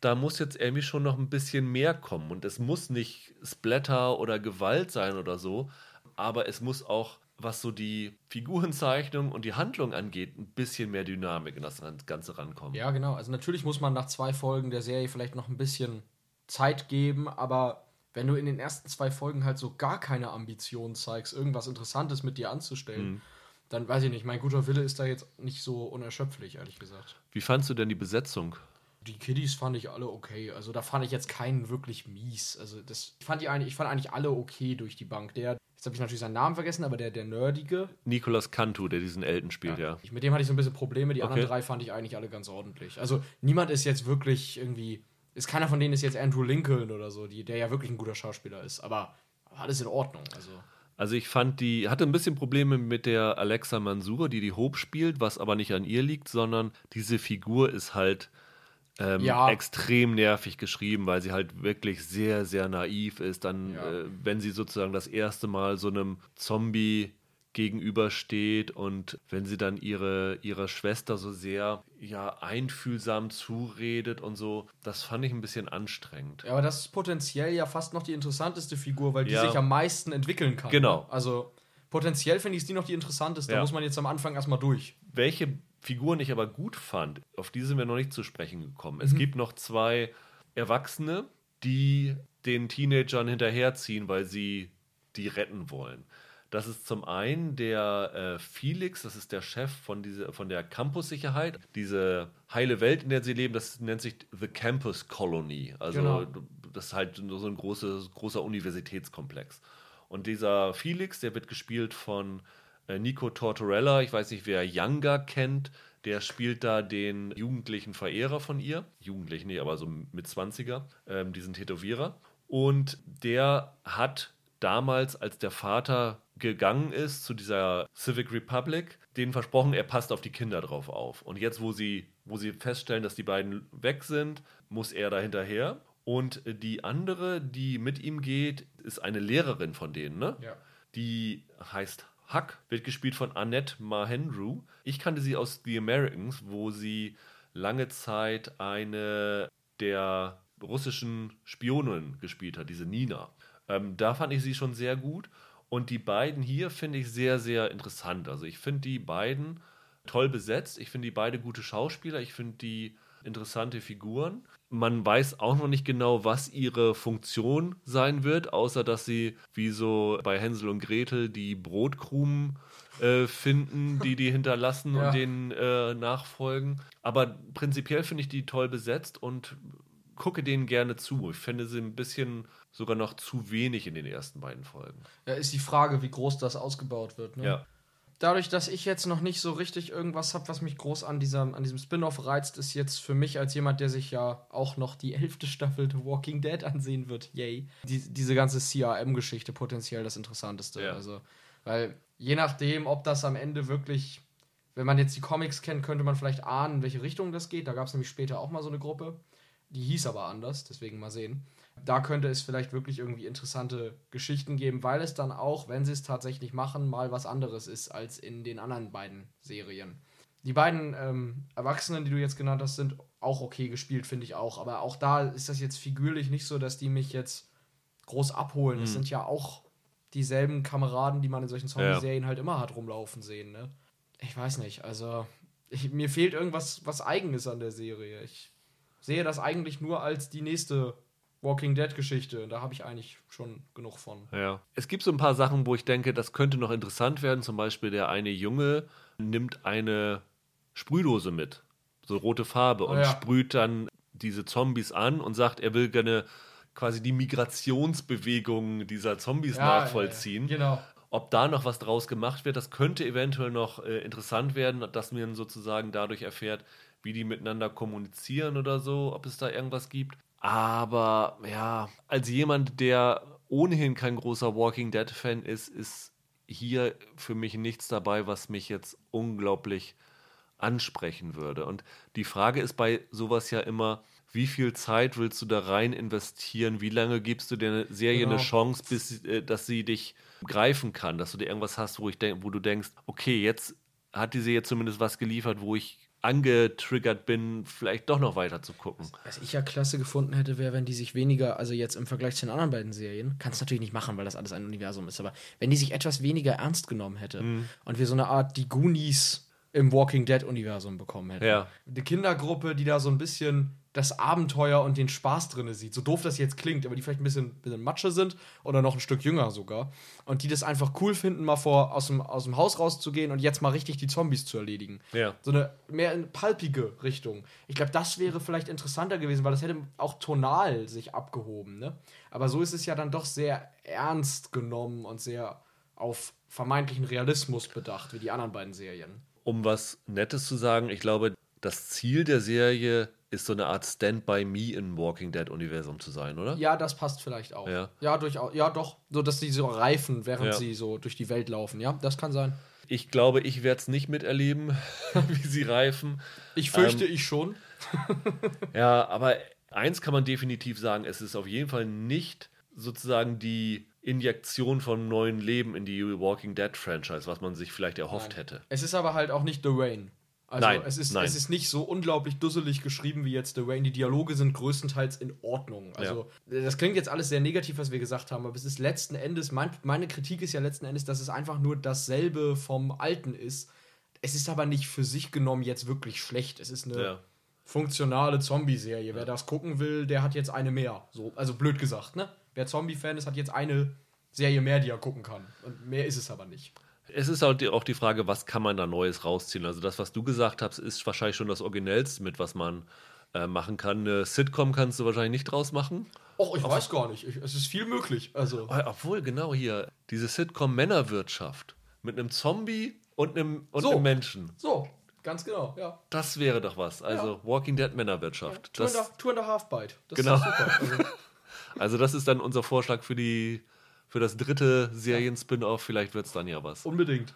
da muss jetzt irgendwie schon noch ein bisschen mehr kommen. Und es muss nicht Splatter oder Gewalt sein oder so, aber es muss auch, was so die Figurenzeichnung und die Handlung angeht, ein bisschen mehr Dynamik in das Ganze rankommen. Ja, genau. Also natürlich muss man nach zwei Folgen der Serie vielleicht noch ein bisschen Zeit geben, aber wenn du in den ersten zwei Folgen halt so gar keine Ambition zeigst, irgendwas Interessantes mit dir anzustellen, mhm. dann weiß ich nicht, mein guter Wille ist da jetzt nicht so unerschöpflich, ehrlich gesagt. Wie fandst du denn die Besetzung? Die Kiddies fand ich alle okay. Also da fand ich jetzt keinen wirklich mies. Also das ich fand die eigentlich, ich fand eigentlich alle okay durch die Bank. Der Jetzt habe ich natürlich seinen Namen vergessen, aber der, der Nerdige. Nicolas Cantu, der diesen Elton spielt, ja. ja. Ich, mit dem hatte ich so ein bisschen Probleme. Die okay. anderen drei fand ich eigentlich alle ganz ordentlich. Also niemand ist jetzt wirklich irgendwie. Ist keiner von denen ist jetzt Andrew Lincoln oder so, die, der ja wirklich ein guter Schauspieler ist. Aber alles in Ordnung. Also. Also ich fand die, hatte ein bisschen Probleme mit der Alexa Mansour, die die Hope spielt, was aber nicht an ihr liegt, sondern diese Figur ist halt ähm, ja. extrem nervig geschrieben, weil sie halt wirklich sehr, sehr naiv ist. Dann, ja. äh, wenn sie sozusagen das erste Mal so einem Zombie gegenübersteht und wenn sie dann ihre, ihrer Schwester so sehr ja, einfühlsam zuredet und so, das fand ich ein bisschen anstrengend. Ja, aber das ist potenziell ja fast noch die interessanteste Figur, weil die ja. sich am meisten entwickeln kann. Genau. Ne? Also potenziell finde ich die noch die interessanteste. Da muss man jetzt am Anfang erstmal durch. Welche Figuren ich aber gut fand, auf die sind wir noch nicht zu sprechen gekommen. Es mhm. gibt noch zwei Erwachsene, die den Teenagern hinterherziehen, weil sie die retten wollen. Das ist zum einen der äh, Felix, das ist der Chef von, diese, von der Campus-Sicherheit. Diese heile Welt, in der sie leben, das nennt sich The Campus Colony. Also genau. das ist halt so ein großes, großer Universitätskomplex. Und dieser Felix, der wird gespielt von Nico Tortorella, ich weiß nicht, wer Younger kennt, der spielt da den jugendlichen Verehrer von ihr. Jugendlich, nee, aber so mit 20er, ähm, diesen Tätowierer. Und der hat damals, als der Vater gegangen ist zu dieser Civic Republic, denen versprochen, er passt auf die Kinder drauf auf. Und jetzt, wo sie, wo sie feststellen, dass die beiden weg sind, muss er da hinterher. Und die andere, die mit ihm geht, ist eine Lehrerin von denen, ne? Ja. Die heißt Huck wird gespielt von Annette Mahendru. Ich kannte sie aus The Americans, wo sie lange Zeit eine der russischen Spionen gespielt hat, diese Nina. Ähm, da fand ich sie schon sehr gut. Und die beiden hier finde ich sehr, sehr interessant. Also ich finde die beiden toll besetzt. Ich finde die beide gute Schauspieler. Ich finde die interessante Figuren. Man weiß auch noch nicht genau, was ihre Funktion sein wird, außer dass sie wie so bei Hänsel und Gretel die Brotkrumen äh, finden, die die hinterlassen <laughs> ja. und denen äh, nachfolgen. Aber prinzipiell finde ich die toll besetzt und gucke denen gerne zu. Ich finde sie ein bisschen sogar noch zu wenig in den ersten beiden Folgen. Ja, ist die Frage, wie groß das ausgebaut wird. Ne? Ja dadurch, dass ich jetzt noch nicht so richtig irgendwas habe, was mich groß an, dieser, an diesem Spin-off reizt, ist jetzt für mich als jemand, der sich ja auch noch die elfte Staffel The Walking Dead ansehen wird, yay, die, diese ganze CRM-Geschichte potenziell das Interessanteste. Ja. Also, weil je nachdem, ob das am Ende wirklich, wenn man jetzt die Comics kennt, könnte man vielleicht ahnen, in welche Richtung das geht. Da gab es nämlich später auch mal so eine Gruppe. Die hieß aber anders, deswegen mal sehen da könnte es vielleicht wirklich irgendwie interessante Geschichten geben, weil es dann auch, wenn sie es tatsächlich machen, mal was anderes ist als in den anderen beiden Serien. Die beiden ähm, Erwachsenen, die du jetzt genannt hast, sind auch okay gespielt, finde ich auch. Aber auch da ist das jetzt figürlich nicht so, dass die mich jetzt groß abholen. Es mhm. sind ja auch dieselben Kameraden, die man in solchen Zombie-Serien ja. halt immer hat rumlaufen sehen. Ne? Ich weiß nicht, also ich, mir fehlt irgendwas was Eigenes an der Serie. Ich sehe das eigentlich nur als die nächste Walking Dead-Geschichte. Da habe ich eigentlich schon genug von. Ja. Es gibt so ein paar Sachen, wo ich denke, das könnte noch interessant werden. Zum Beispiel der eine Junge nimmt eine Sprühdose mit, so rote Farbe, und oh, ja. sprüht dann diese Zombies an und sagt, er will gerne quasi die Migrationsbewegung dieser Zombies ja, nachvollziehen. Ja, genau. Ob da noch was draus gemacht wird, das könnte eventuell noch äh, interessant werden, dass man sozusagen dadurch erfährt, wie die miteinander kommunizieren oder so, ob es da irgendwas gibt. Aber ja, als jemand, der ohnehin kein großer Walking Dead-Fan ist, ist hier für mich nichts dabei, was mich jetzt unglaublich ansprechen würde. Und die Frage ist bei sowas ja immer, wie viel Zeit willst du da rein investieren? Wie lange gibst du der Serie genau. eine Chance, bis äh, dass sie dich greifen kann, dass du dir irgendwas hast, wo ich denk, wo du denkst, okay, jetzt hat die Serie zumindest was geliefert, wo ich angetriggert bin, vielleicht doch noch weiter zu gucken. Was ich ja klasse gefunden hätte, wäre, wenn die sich weniger, also jetzt im Vergleich zu den anderen beiden Serien, kannst du natürlich nicht machen, weil das alles ein Universum ist, aber wenn die sich etwas weniger ernst genommen hätte mhm. und wir so eine Art die Goonies im Walking Dead-Universum bekommen hätten. Ja. Eine Kindergruppe, die da so ein bisschen das Abenteuer und den Spaß drin sieht. So doof das jetzt klingt, aber die vielleicht ein bisschen, bisschen Matsche sind oder noch ein Stück jünger sogar. Und die das einfach cool finden, mal vor, aus, dem, aus dem Haus rauszugehen und jetzt mal richtig die Zombies zu erledigen. Ja. So eine mehr in palpige Richtung. Ich glaube, das wäre vielleicht interessanter gewesen, weil das hätte auch tonal sich abgehoben. Ne? Aber so ist es ja dann doch sehr ernst genommen und sehr auf vermeintlichen Realismus bedacht, wie die anderen beiden Serien. Um was Nettes zu sagen, ich glaube, das Ziel der Serie ist so eine Art Stand-by-Me im Walking Dead-Universum zu sein, oder? Ja, das passt vielleicht auch. Ja, ja durchaus. Ja, doch. So, dass sie so reifen, während ja. sie so durch die Welt laufen. Ja, das kann sein. Ich glaube, ich werde es nicht miterleben, <laughs> wie sie reifen. Ich fürchte, ähm, ich schon. <laughs> ja, aber eins kann man definitiv sagen: Es ist auf jeden Fall nicht sozusagen die Injektion von neuen Leben in die Walking Dead Franchise, was man sich vielleicht erhofft Nein. hätte. Es ist aber halt auch nicht The Rain. Also nein, es ist, nein. es ist nicht so unglaublich dusselig geschrieben wie jetzt The Rain. Die Dialoge sind größtenteils in Ordnung. Also ja. das klingt jetzt alles sehr negativ, was wir gesagt haben, aber es ist letzten Endes, mein, meine Kritik ist ja letzten Endes, dass es einfach nur dasselbe vom Alten ist. Es ist aber nicht für sich genommen jetzt wirklich schlecht. Es ist eine ja. funktionale Zombie-Serie. Ja. Wer das gucken will, der hat jetzt eine mehr. So, also blöd gesagt, ne? Wer Zombie-Fan ist, hat jetzt eine Serie mehr, die er gucken kann. Und mehr ist es aber nicht. Es ist halt auch die Frage, was kann man da Neues rausziehen? Also das, was du gesagt hast, ist wahrscheinlich schon das Originellste mit, was man äh, machen kann. Eine Sitcom kannst du wahrscheinlich nicht draus machen. Och, ich Auf weiß gar nicht. Ich, es ist viel möglich. Also. Obwohl, genau hier, diese Sitcom Männerwirtschaft mit einem Zombie und einem, und so, einem Menschen. So, ganz genau, ja. Das wäre doch was. Also ja. Walking Dead Männerwirtschaft. Ja, two, das, and a, two and a Half Bite. Das genau. Also. <laughs> also das ist dann unser Vorschlag für die für das dritte Serien-Spin-Off. Vielleicht wird es dann ja was. Unbedingt.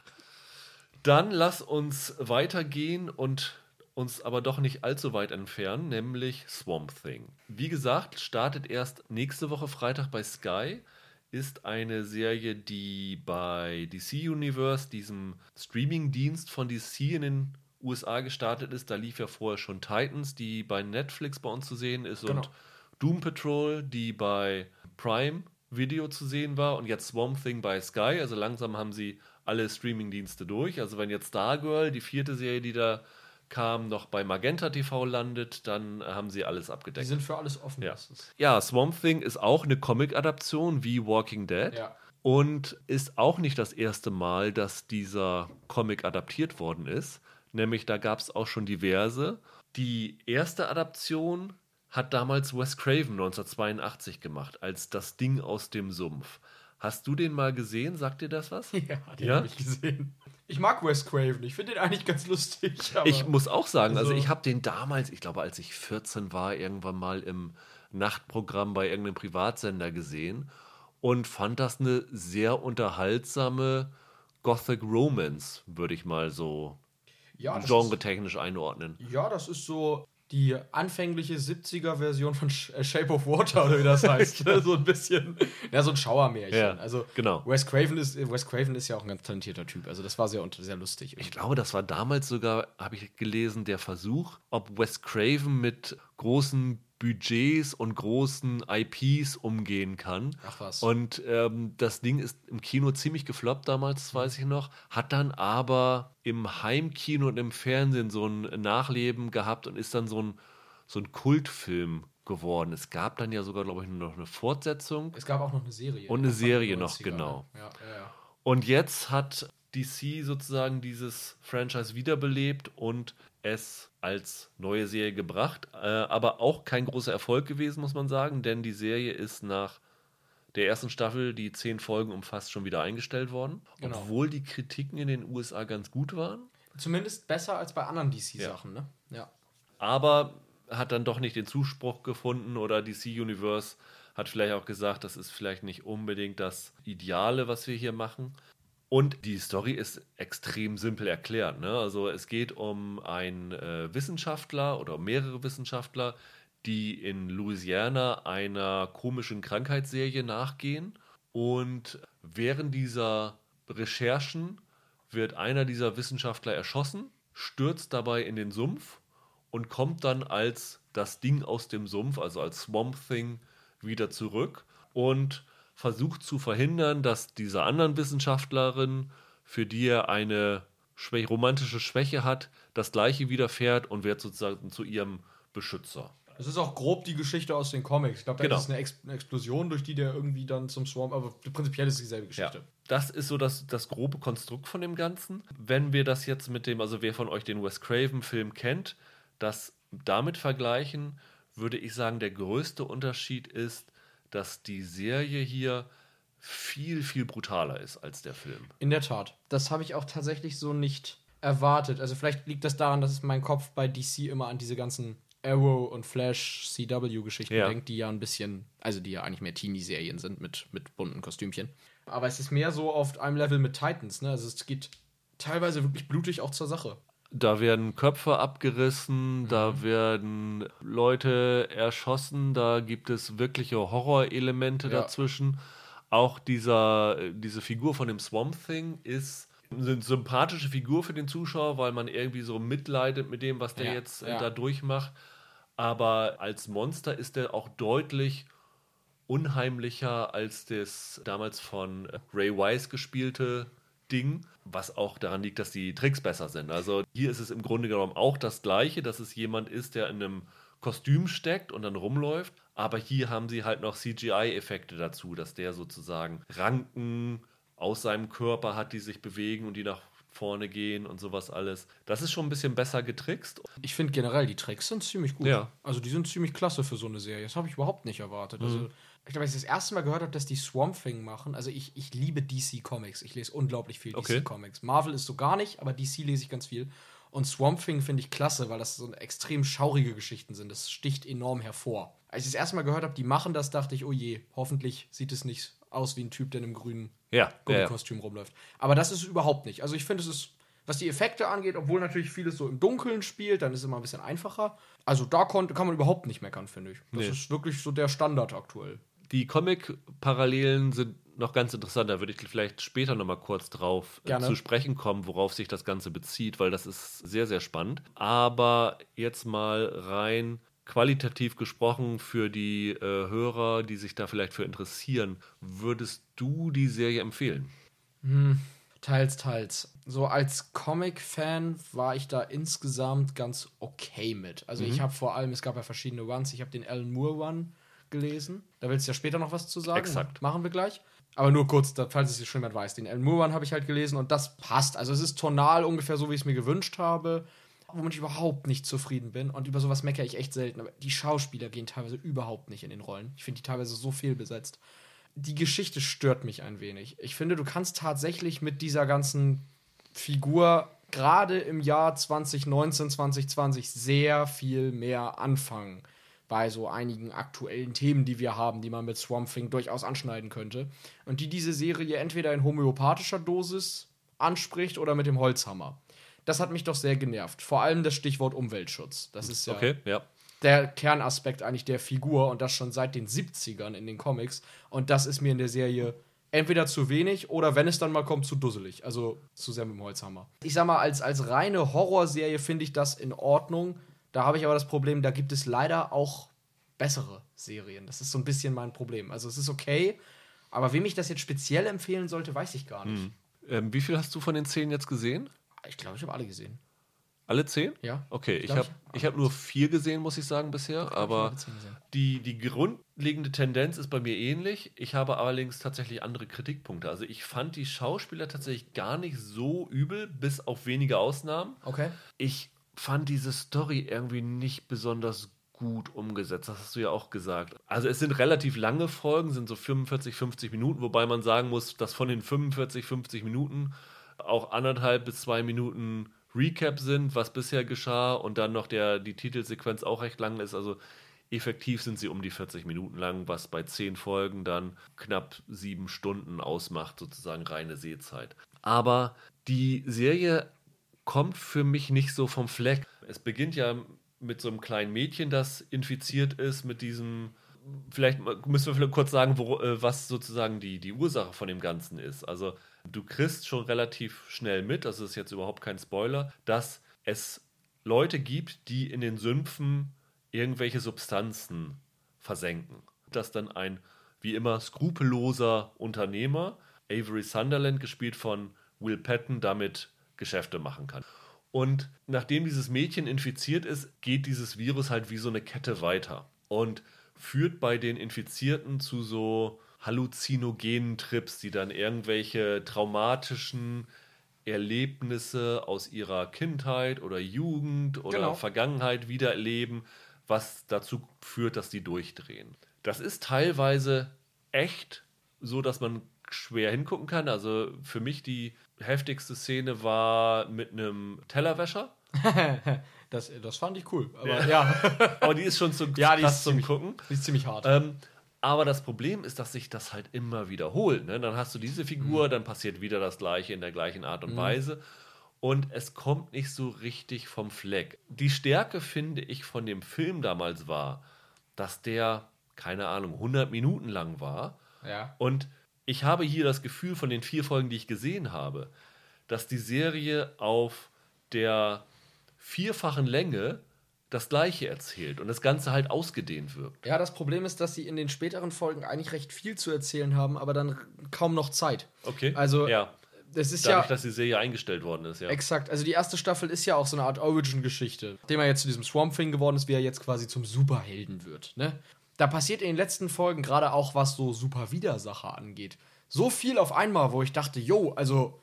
Dann lass uns weitergehen und uns aber doch nicht allzu weit entfernen, nämlich Swamp Thing. Wie gesagt, startet erst nächste Woche Freitag bei Sky. Ist eine Serie, die bei DC Universe, diesem Streaming-Dienst von DC in den USA gestartet ist. Da lief ja vorher schon Titans, die bei Netflix bei uns zu sehen ist, genau. und Doom Patrol, die bei Prime Video zu sehen war und jetzt Swamp Thing bei Sky. Also langsam haben sie alle Streaming-Dienste durch. Also wenn jetzt Stargirl, die vierte Serie, die da kam, noch bei Magenta TV landet, dann haben sie alles abgedeckt. Die sind für alles offen. Ja, ja Swamp Thing ist auch eine Comic-Adaption wie Walking Dead. Ja. Und ist auch nicht das erste Mal, dass dieser Comic adaptiert worden ist. Nämlich da gab es auch schon diverse. Die erste Adaption hat damals Wes Craven 1982 gemacht, als das Ding aus dem Sumpf. Hast du den mal gesehen? Sagt dir das was? <laughs> Ja, den ja? habe ich gesehen. Ich mag Wes Craven. Ich finde den eigentlich ganz lustig. ich muss auch sagen, also, also ich habe den damals, ich glaube, als ich 14 war, irgendwann mal im Nachtprogramm bei irgendeinem Privatsender gesehen und fand das eine sehr unterhaltsame Gothic Romance, würde ich mal so ja, genre-technisch einordnen. Ja, das ist so die anfängliche 70er-Version von äh, Shape of Water oder wie das heißt. <laughs> so ein bisschen, ja, so ein Schauermärchen. Ja, also genau. Wes Craven ist, Wes Craven ist ja auch ein ganz talentierter Typ. Also das war sehr, sehr lustig. Ich glaube, das war damals sogar, habe ich gelesen, der Versuch, ob Wes Craven mit großen Budgets und großen IPs umgehen kann. Ach was. Und ähm, das Ding ist im Kino ziemlich gefloppt damals, das weiß ich noch, hat dann aber im Heimkino und im Fernsehen so ein Nachleben gehabt und ist dann so ein, so ein Kultfilm geworden. Es gab dann ja sogar, glaube ich, noch eine Fortsetzung. Es gab auch noch eine Serie. Und eine Serie noch, genau. Ja, ja, ja. Und jetzt hat DC sozusagen dieses Franchise wiederbelebt und es als neue Serie gebracht. Äh, aber auch kein großer Erfolg gewesen, muss man sagen, denn die Serie ist nach der ersten Staffel, die zehn Folgen umfasst, schon wieder eingestellt worden. Genau. Obwohl die Kritiken in den USA ganz gut waren. Zumindest besser als bei anderen DC-Sachen, ja. ne? Ja. Aber hat dann doch nicht den Zuspruch gefunden oder DC Universe hat vielleicht auch gesagt, das ist vielleicht nicht unbedingt das Ideale, was wir hier machen. Und die Story ist extrem simpel erklärt. Ne? Also es geht um einen äh, Wissenschaftler oder mehrere Wissenschaftler, die in Louisiana einer komischen Krankheitsserie nachgehen. Und während dieser Recherchen wird einer dieser Wissenschaftler erschossen, stürzt dabei in den Sumpf und kommt dann als das Ding aus dem Sumpf, also als Swamp Thing, wieder zurück und versucht zu verhindern, dass diese anderen Wissenschaftlerin, für die er eine schwä romantische Schwäche hat, das gleiche widerfährt und wird sozusagen zu ihrem Beschützer. Es ist auch grob die Geschichte aus den Comics. Ich glaube, da genau. ist eine, Ex eine, Explosion, durch die der irgendwie dann zum Swarm, aber prinzipiell ist es dieselbe Geschichte. Ja. Das ist so das, das grobe Konstrukt von dem Ganzen. Wenn wir das jetzt mit dem, also wer von euch den Wes Craven-Film kennt, das damit vergleichen, würde ich sagen, der größte Unterschied ist, dass die Serie hier viel, viel brutaler ist als der Film. In der Tat. Das habe ich auch tatsächlich so nicht erwartet. Also vielleicht liegt das daran, dass mein Kopf bei DC immer an diese ganzen Arrow und Flash CW-Geschichten ja. denkt, die ja ein bisschen, also die ja eigentlich mehr Teenie-Serien sind mit, mit bunten Kostümchen. Aber es ist mehr so auf einem Level mit Titans, ne? Also es geht teilweise wirklich blutig auch zur Sache. Da werden Köpfe abgerissen, mhm. da werden Leute erschossen, da gibt es wirkliche Horrorelemente ja. dazwischen. Auch dieser, diese Figur von dem Swamp Thing ist eine sympathische Figur für den Zuschauer, weil man irgendwie so mitleidet mit dem, was der ja, jetzt äh, ja. da durchmacht. Aber als Monster ist er auch deutlich unheimlicher als das damals von Ray Wise gespielte Ding, was auch daran liegt, dass die Tricks besser sind. Also hier ist es im Grunde genommen auch das Gleiche, dass es jemand ist, der in einem Kostüm steckt und dann rumläuft. Aber hier haben sie halt noch CGI-Effekte dazu, dass der sozusagen Ranken aus seinem Körper hat, die sich bewegen und die nach vorne gehen und sowas alles. Das ist schon ein bisschen besser getrickst. Ich finde generell, die Tricks sind ziemlich gut. Ja. Also die sind ziemlich klasse für so eine Serie. Das habe ich überhaupt nicht erwartet. Also mhm. Also ich glaube, als ich das erste Mal gehört habe, dass die Swamp Thing machen, also ich, ich liebe DC Comics. Ich lese unglaublich viel okay. DC Comics. Marvel ist so gar nicht, aber DC lese ich ganz viel. Und Swamp Thing finde ich klasse, weil das so extrem schaurige Geschichten sind. Das sticht enorm hervor. Als ich das erste Mal gehört habe, die machen das, dachte ich, oh je, hoffentlich sieht es nicht aus wie ein Typ, der in einem grünen ja, Gummikostüm ja. rumläuft. Aber das ist es überhaupt nicht. Also ich finde, es ist, was die Effekte angeht, obwohl natürlich vieles so im Dunkeln spielt, dann ist es immer ein bisschen einfacher. Also da kann man überhaupt nicht meckern, finde ich. Das nee. ist wirklich so der Standard aktuell. Die Comic-Parallelen sind noch ganz interessant. Da würde ich vielleicht später noch mal kurz drauf äh, zu sprechen kommen, worauf sich das Ganze bezieht, weil das ist sehr, sehr spannend. Aber jetzt mal rein qualitativ gesprochen für die äh, Hörer, die sich da vielleicht für interessieren, würdest du die Serie empfehlen? Hm, teils, teils. So als Comic-Fan war ich da insgesamt ganz okay mit. Also mhm. ich habe vor allem, es gab ja verschiedene Ones, ich habe den Alan Moore One gelesen. Da willst du ja später noch was zu sagen. Exakt. Machen wir gleich. Aber nur kurz, falls es schon jemand weiß. Den Alan Moore habe ich halt gelesen und das passt. Also es ist tonal ungefähr so, wie ich es mir gewünscht habe. Womit ich überhaupt nicht zufrieden bin. Und über sowas meckere ich echt selten. Aber die Schauspieler gehen teilweise überhaupt nicht in den Rollen. Ich finde die teilweise so fehlbesetzt. Die Geschichte stört mich ein wenig. Ich finde, du kannst tatsächlich mit dieser ganzen Figur gerade im Jahr 2019, 2020 sehr viel mehr anfangen bei so einigen aktuellen Themen, die wir haben, die man mit Swamp Thing durchaus anschneiden könnte. Und die diese Serie entweder in homöopathischer Dosis anspricht oder mit dem Holzhammer. Das hat mich doch sehr genervt. Vor allem das Stichwort Umweltschutz. Das ist ja, okay, ja. der Kernaspekt eigentlich der Figur und das schon seit den 70ern in den Comics. Und das ist mir in der Serie entweder zu wenig oder wenn es dann mal kommt, zu dusselig. Also zu sehr mit dem Holzhammer. Ich sag mal, als, als reine Horrorserie finde ich das in Ordnung. Da habe ich aber das Problem, da gibt es leider auch bessere Serien. Das ist so ein bisschen mein Problem. Also es ist okay, aber wem ich das jetzt speziell empfehlen sollte, weiß ich gar nicht. Hm. Ähm, wie viel hast du von den zehn jetzt gesehen? Ich glaube, ich habe alle gesehen. Alle zehn? Ja. Okay, ich, ich habe ich hab nur vier gesehen, muss ich sagen, bisher. Ich aber die, die grundlegende Tendenz ist bei mir ähnlich. Ich habe allerdings tatsächlich andere Kritikpunkte. Also ich fand die Schauspieler tatsächlich gar nicht so übel, bis auf wenige Ausnahmen. Okay. Ich fand diese Story irgendwie nicht besonders gut umgesetzt. Das hast du ja auch gesagt. Also es sind relativ lange Folgen, sind so 45, 50 Minuten, wobei man sagen muss, dass von den 45, 50 Minuten auch anderthalb bis zwei Minuten Recap sind, was bisher geschah und dann noch der, die Titelsequenz auch recht lang ist. Also effektiv sind sie um die 40 Minuten lang, was bei zehn Folgen dann knapp sieben Stunden ausmacht, sozusagen reine Sehzeit. Aber die Serie kommt für mich nicht so vom Fleck. Es beginnt ja mit so einem kleinen Mädchen, das infiziert ist mit diesem. Vielleicht müssen wir vielleicht kurz sagen, wo, äh, was sozusagen die, die Ursache von dem Ganzen ist. Also du kriegst schon relativ schnell mit, das ist jetzt überhaupt kein Spoiler, dass es Leute gibt, die in den Sümpfen irgendwelche Substanzen versenken. Dass dann ein, wie immer, skrupelloser Unternehmer, Avery Sunderland, gespielt von Will Patton, damit Geschäfte machen kann. Und nachdem dieses Mädchen infiziert ist, geht dieses Virus halt wie so eine Kette weiter und führt bei den Infizierten zu so halluzinogenen Trips, die dann irgendwelche traumatischen Erlebnisse aus ihrer Kindheit oder Jugend oder genau. Vergangenheit wiedererleben, was dazu führt, dass die durchdrehen. Das ist teilweise echt so, dass man schwer hingucken kann. Also für mich die heftigste Szene war mit einem Tellerwäscher. <laughs> das, das fand ich cool. Aber ja. <laughs> aber die ist schon zu ja, die ist zum ziemlich, Gucken. Die ist ziemlich hart. Ähm, aber das Problem ist, dass sich das halt immer wiederholt. Ne? Dann hast du diese Figur, mhm. dann passiert wieder das Gleiche in der gleichen Art und mhm. Weise. Und es kommt nicht so richtig vom Fleck. Die Stärke, finde ich, von dem Film damals war, dass der, keine Ahnung, 100 Minuten lang war. Ja. Und ich habe hier das Gefühl von den vier Folgen, die ich gesehen habe, dass die Serie auf der vierfachen Länge das Gleiche erzählt und das Ganze halt ausgedehnt wirkt. Ja, das Problem ist, dass sie in den späteren Folgen eigentlich recht viel zu erzählen haben, aber dann kaum noch Zeit. Okay. Also, ja. das ist Dadurch, ja. dass die Serie eingestellt worden ist, ja. Exakt. Also, die erste Staffel ist ja auch so eine Art Origin-Geschichte. Nachdem er jetzt zu diesem Swamp Thing geworden ist, wie er jetzt quasi zum Superhelden wird. Ne? Da passiert in den letzten Folgen gerade auch, was so Super Widersacher angeht. So viel auf einmal, wo ich dachte, yo, also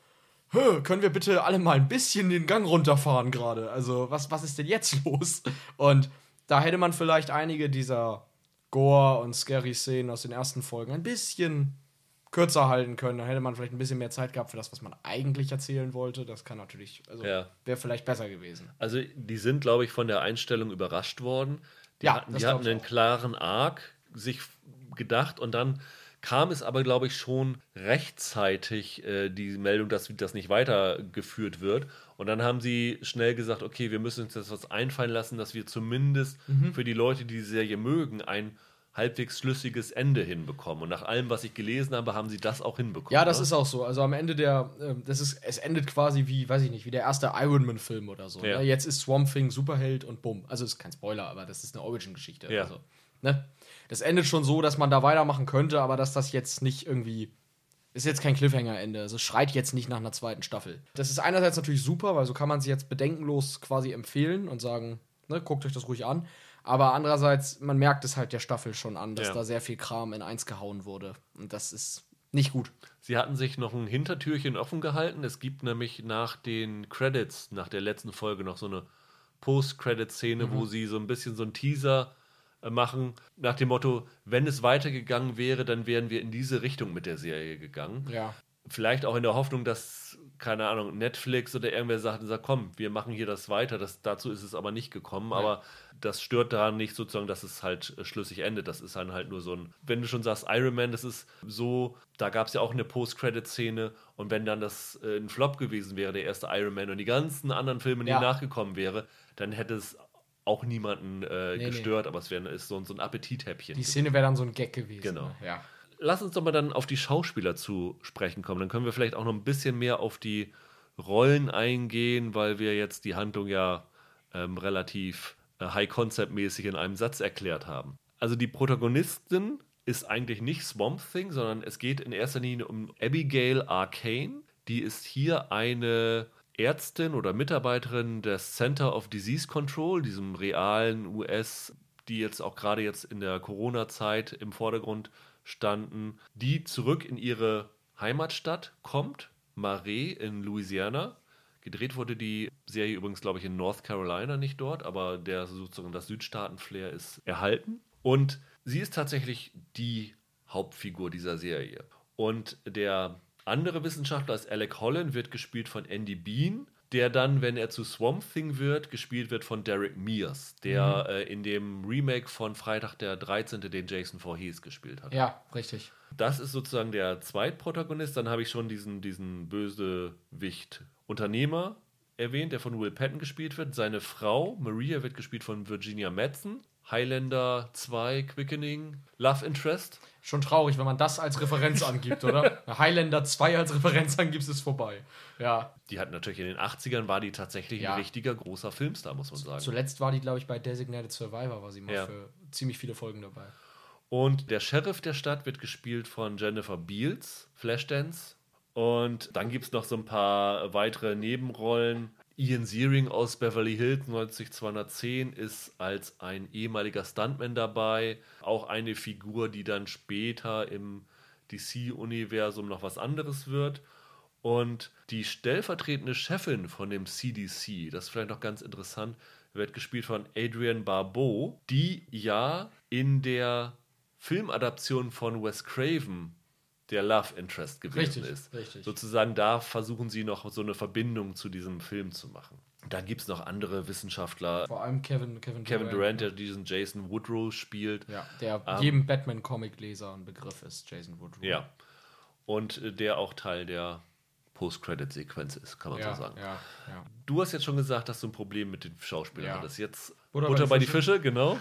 können wir bitte alle mal ein bisschen den Gang runterfahren gerade? Also, was, was ist denn jetzt <laughs> los? Und da hätte man vielleicht einige dieser Gore- und Scary-Szenen aus den ersten Folgen ein bisschen kürzer halten können. Dann hätte man vielleicht ein bisschen mehr Zeit gehabt für das, was man eigentlich erzählen wollte. Das kann natürlich, also ja. wäre vielleicht besser gewesen. Also, die sind, glaube ich, von der Einstellung überrascht worden. Die ja, hatten, die hatten einen klaren Arc sich gedacht und dann kam es aber, glaube ich, schon rechtzeitig äh, die Meldung, dass das nicht weitergeführt wird. Und dann haben sie schnell gesagt, okay, wir müssen uns das was einfallen lassen, dass wir zumindest mhm. für die Leute, die die Serie mögen, ein halbwegs schlüssiges Ende hinbekommen. Und nach allem, was ich gelesen habe, haben sie das auch hinbekommen. Ja, das ne? ist auch so. Also am Ende der, äh, das ist, es endet quasi wie, weiß ich nicht, wie der erste Iron Man-Film oder so. Ja. Ne? Jetzt ist Swamp Thing Superheld und bumm. Also ist kein Spoiler, aber das ist eine Origin-Geschichte. Ja. Also, ne? das endet schon so, dass man da weitermachen könnte, aber dass das jetzt nicht irgendwie. Ist jetzt kein Cliffhanger-Ende. Also schreit jetzt nicht nach einer zweiten Staffel. Das ist einerseits natürlich super, weil so kann man sie jetzt bedenkenlos quasi empfehlen und sagen, ne, guckt euch das ruhig an. Aber andererseits, man merkt es halt der Staffel schon an, dass ja. da sehr viel Kram in eins gehauen wurde. Und das ist nicht gut. Sie hatten sich noch ein Hintertürchen offen gehalten. Es gibt nämlich nach den Credits, nach der letzten Folge, noch so eine Post-Credit-Szene, mhm. wo sie so ein bisschen so ein Teaser äh, machen, nach dem Motto, wenn es weitergegangen wäre, dann wären wir in diese Richtung mit der Serie gegangen. Ja. Vielleicht auch in der Hoffnung, dass, keine Ahnung, Netflix oder irgendwer sagt, sagt komm, wir machen hier das weiter. Das, dazu ist es aber nicht gekommen. Ja. Aber das stört daran nicht sozusagen, dass es halt äh, schlüssig endet. Das ist dann halt nur so ein, wenn du schon sagst, Iron Man, das ist so, da gab es ja auch eine Post-Credit-Szene und wenn dann das äh, ein Flop gewesen wäre, der erste Iron Man und die ganzen anderen Filme, die ja. nachgekommen wäre, dann hätte es auch niemanden äh, nee, gestört, nee. aber es wäre so, so ein Appetithäppchen. Die Szene wäre dann so ein Gag gewesen. Genau. Ne? Ja. Lass uns doch mal dann auf die Schauspieler zu sprechen kommen. Dann können wir vielleicht auch noch ein bisschen mehr auf die Rollen eingehen, weil wir jetzt die Handlung ja ähm, relativ äh, high-concept-mäßig in einem Satz erklärt haben. Also die Protagonistin ist eigentlich nicht Swamp Thing, sondern es geht in erster Linie um Abigail Arcane. Die ist hier eine Ärztin oder Mitarbeiterin des Center of Disease Control, diesem realen US, die jetzt auch gerade jetzt in der Corona-Zeit im Vordergrund standen, die zurück in ihre Heimatstadt kommt, Marais in Louisiana. Gedreht wurde die Serie übrigens, glaube ich, in North Carolina, nicht dort, aber der sozusagen das Südstaaten-Flair ist erhalten. Und sie ist tatsächlich die Hauptfigur dieser Serie. Und der andere Wissenschaftler ist Alec Holland, wird gespielt von Andy Bean, der dann, wenn er zu Swamp Thing wird, gespielt wird von Derek Mears, der mhm. äh, in dem Remake von Freitag der 13., den Jason Voorhees gespielt hat. Ja, richtig. Das ist sozusagen der Zweitprotagonist. Dann habe ich schon diesen, diesen Bösewicht Unternehmer erwähnt, der von Will Patton gespielt wird. Seine Frau, Maria, wird gespielt von Virginia Madsen. Highlander 2, Quickening, Love Interest. Schon traurig, wenn man das als Referenz angibt, oder? <laughs> Highlander 2 als Referenz angibst, ist vorbei. Ja. Die hat natürlich in den 80ern war die tatsächlich ja. ein richtiger großer Filmstar, muss man sagen. Zuletzt war die, glaube ich, bei Designated Survivor, war sie mal ja. für ziemlich viele Folgen dabei. Und der Sheriff der Stadt wird gespielt von Jennifer Beals, Flashdance. Und dann gibt es noch so ein paar weitere Nebenrollen. Ian Searing aus Beverly Hills 90210 ist als ein ehemaliger Stuntman dabei. Auch eine Figur, die dann später im DC-Universum noch was anderes wird. Und die stellvertretende Chefin von dem CDC, das ist vielleicht noch ganz interessant, wird gespielt von Adrienne Barbeau, die ja in der Filmadaption von Wes Craven der Love Interest gewesen richtig, ist. Richtig. Sozusagen da versuchen sie noch so eine Verbindung zu diesem Film zu machen. Da gibt es noch andere Wissenschaftler. Vor allem Kevin, Kevin, Kevin Durant, Durant der diesen Jason Woodrow spielt. Ja, der ähm, jedem Batman-Comic-Leser ein Begriff ist, Jason Woodrow. Ja. Und äh, der auch Teil der Post-Credit-Sequenz ist, kann man ja, so sagen. Ja, ja. Du hast jetzt schon gesagt, dass du ein Problem mit den Schauspielern hattest. Jetzt Butter, Butter bei, die, Fische. Fische, genau.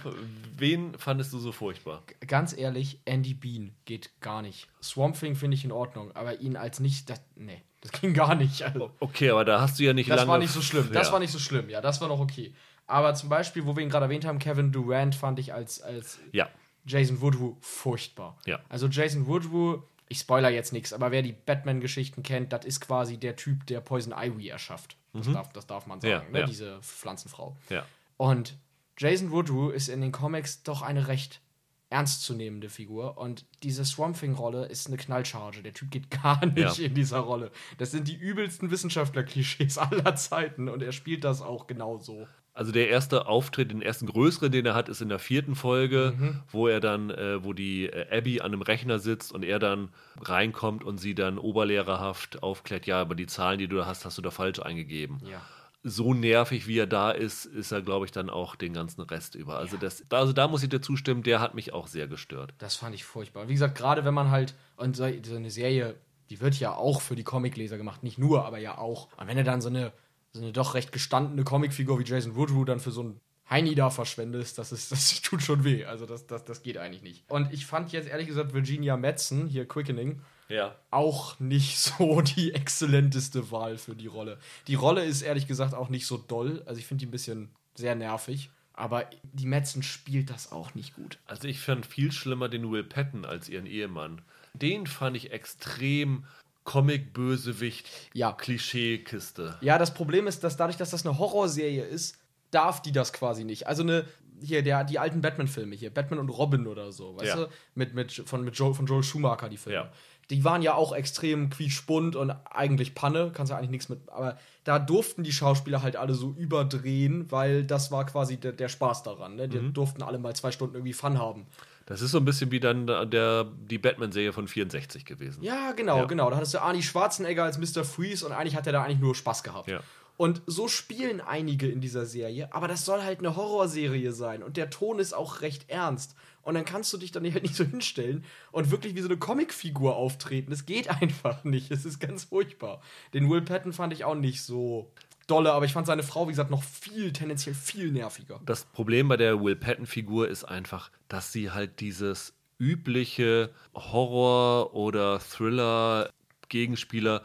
Wen fandest du so furchtbar? Ganz ehrlich, Andy Bean geht gar nicht. Swamp Thing finde ich in Ordnung, aber ihn als nicht, das, nee, das ging gar nicht. Also, okay, aber da hast du ja nicht das lange... Das war nicht so schlimm, das war nicht so schlimm, ja, das war noch okay. Aber zum Beispiel, wo wir ihn gerade erwähnt haben, Kevin Durant fand ich als, als ja. Jason Woodrow furchtbar. Ja. Also Jason Woodrow ich spoiler jetzt nichts, aber wer die Batman-Geschichten kennt, das ist quasi der Typ, der Poison Ivy erschafft. Das, mhm. darf, das darf man sagen, ja, ne? ja. diese Pflanzenfrau. Ja. Und Jason Woodrow ist in den Comics doch eine recht ernstzunehmende Figur und diese Swamp Thing-Rolle ist eine Knallcharge. Der Typ geht <laughs> gar nicht ja. in dieser Rolle. Das sind die übelsten Wissenschaftler-Klischees aller Zeiten und er spielt das auch genauso. Also der erste Auftritt, den ersten größeren, den er hat, ist in der vierten Folge, mhm. wo er dann, äh, wo die äh, Abby an einem Rechner sitzt und er dann reinkommt und sie dann oberlehrerhaft aufklärt, ja, aber die Zahlen, die du da hast, hast du da falsch eingegeben. Ja. So nervig, wie er da ist, ist er, glaube ich, dann auch den ganzen Rest über. Also, ja. das, also da muss ich dir zustimmen, der hat mich auch sehr gestört. Das fand ich furchtbar. Wie gesagt, gerade wenn man halt, und so eine Serie, die wird ja auch für die Comicleser gemacht, nicht nur, aber ja auch. Und wenn er dann so eine so eine doch recht gestandene Comicfigur wie Jason Woodrow dann für so ein Heini da verschwendest, das, ist, das <laughs> tut schon weh. Also das, das, das geht eigentlich nicht. Und ich fand jetzt ehrlich gesagt Virginia Madsen, hier Quickening, ja. auch nicht <laughs> so die exzellenteste Wahl für die Rolle. Die Rolle ist ehrlich gesagt auch nicht so doll. Also ich finde die ein bisschen sehr nervig. Aber die Madsen spielt das auch nicht gut. Also ich fand viel schlimmer den Will Patton als ihren Ehemann. Den fand ich extrem Comic-Bösewicht, ja. Klischeekiste. Ja, das Problem ist, dass dadurch, dass das eine Horrorserie ist, darf die das quasi nicht. Also eine, hier, der, die alten Batman-Filme hier, Batman und Robin oder so, weißt ja. du? Mit, mit, von, mit Joel, von Joel Schumacher, die Filme. Ja. Die waren ja auch extrem quietschbunt und eigentlich Panne, kannst ja eigentlich nichts mit. Aber da durften die Schauspieler halt alle so überdrehen, weil das war quasi der, der Spaß daran. Ne? Die mhm. durften alle mal zwei Stunden irgendwie Fun haben. Das ist so ein bisschen wie dann der, die Batman-Serie von 64 gewesen. Ja, genau, ja. genau. Da hattest du Arnie Schwarzenegger als Mr. Freeze und eigentlich hat er da eigentlich nur Spaß gehabt. Ja. Und so spielen einige in dieser Serie, aber das soll halt eine Horrorserie sein und der Ton ist auch recht ernst. Und dann kannst du dich dann halt nicht so hinstellen und wirklich wie so eine Comicfigur auftreten. Das geht einfach nicht. Es ist ganz furchtbar. Den Will Patton fand ich auch nicht so dolle, aber ich fand seine Frau, wie gesagt, noch viel, tendenziell viel nerviger. Das Problem bei der Will Patton-Figur ist einfach, dass sie halt dieses übliche Horror- oder Thriller-Gegenspieler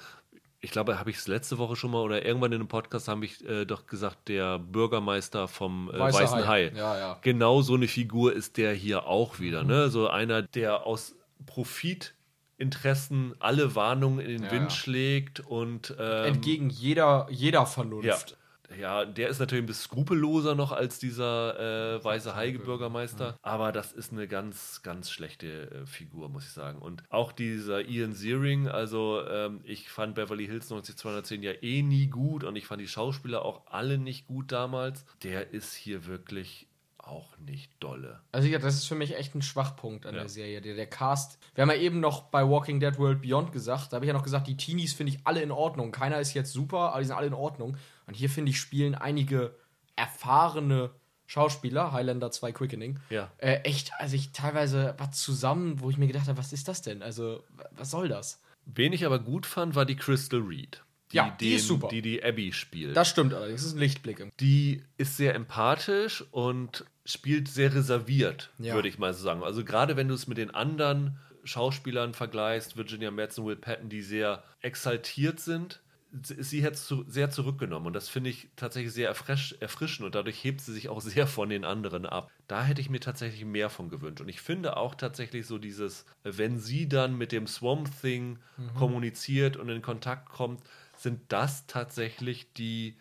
ich glaube, habe ich es letzte Woche schon mal oder irgendwann in einem Podcast habe ich äh, doch gesagt, der Bürgermeister vom äh, Weißen Hai. Hai. Ja, ja. Genau so eine Figur ist der hier auch wieder. Mhm. Ne? So einer, der aus Profit Interessen alle Warnungen in den ja. Wind schlägt und ähm, entgegen jeder, jeder Vernunft. Ja ja, der ist natürlich ein bisschen skrupelloser noch als dieser äh, weiße Heige-Bürgermeister. Aber das ist eine ganz, ganz schlechte äh, Figur, muss ich sagen. Und auch dieser Ian Ziering, also ähm, ich fand Beverly Hills 90210 ja eh nie gut und ich fand die Schauspieler auch alle nicht gut damals. Der ist hier wirklich auch nicht dolle. Also ja, das ist für mich echt ein Schwachpunkt an ja. der Serie. Der, der Cast, wir haben ja eben noch bei Walking Dead World Beyond gesagt, da habe ich ja noch gesagt, die Teenies finde ich alle in Ordnung. Keiner ist jetzt super, aber die sind alle in Ordnung. Und hier finde ich, spielen einige erfahrene Schauspieler, Highlander 2 Quickening, ja. äh, echt, also ich teilweise was zusammen, wo ich mir gedacht habe, was ist das denn? Also, was soll das? Wen ich aber gut fand, war die Crystal Reed. Die, ja, die den, ist super. Die die Abby spielt. Das stimmt allerdings, das ist ein Lichtblick. Die ist sehr empathisch und spielt sehr reserviert, ja. würde ich mal so sagen. Also gerade wenn du es mit den anderen Schauspielern vergleichst, Virginia Madsen, Will Patton, die sehr exaltiert sind, sie jetzt zu, sehr zurückgenommen und das finde ich tatsächlich sehr erfrisch, erfrischend und dadurch hebt sie sich auch <laughs> sehr von den anderen ab. Da hätte ich mir tatsächlich mehr von gewünscht und ich finde auch tatsächlich so dieses, wenn sie dann mit dem Swamp Thing mhm. kommuniziert und in Kontakt kommt, sind das tatsächlich die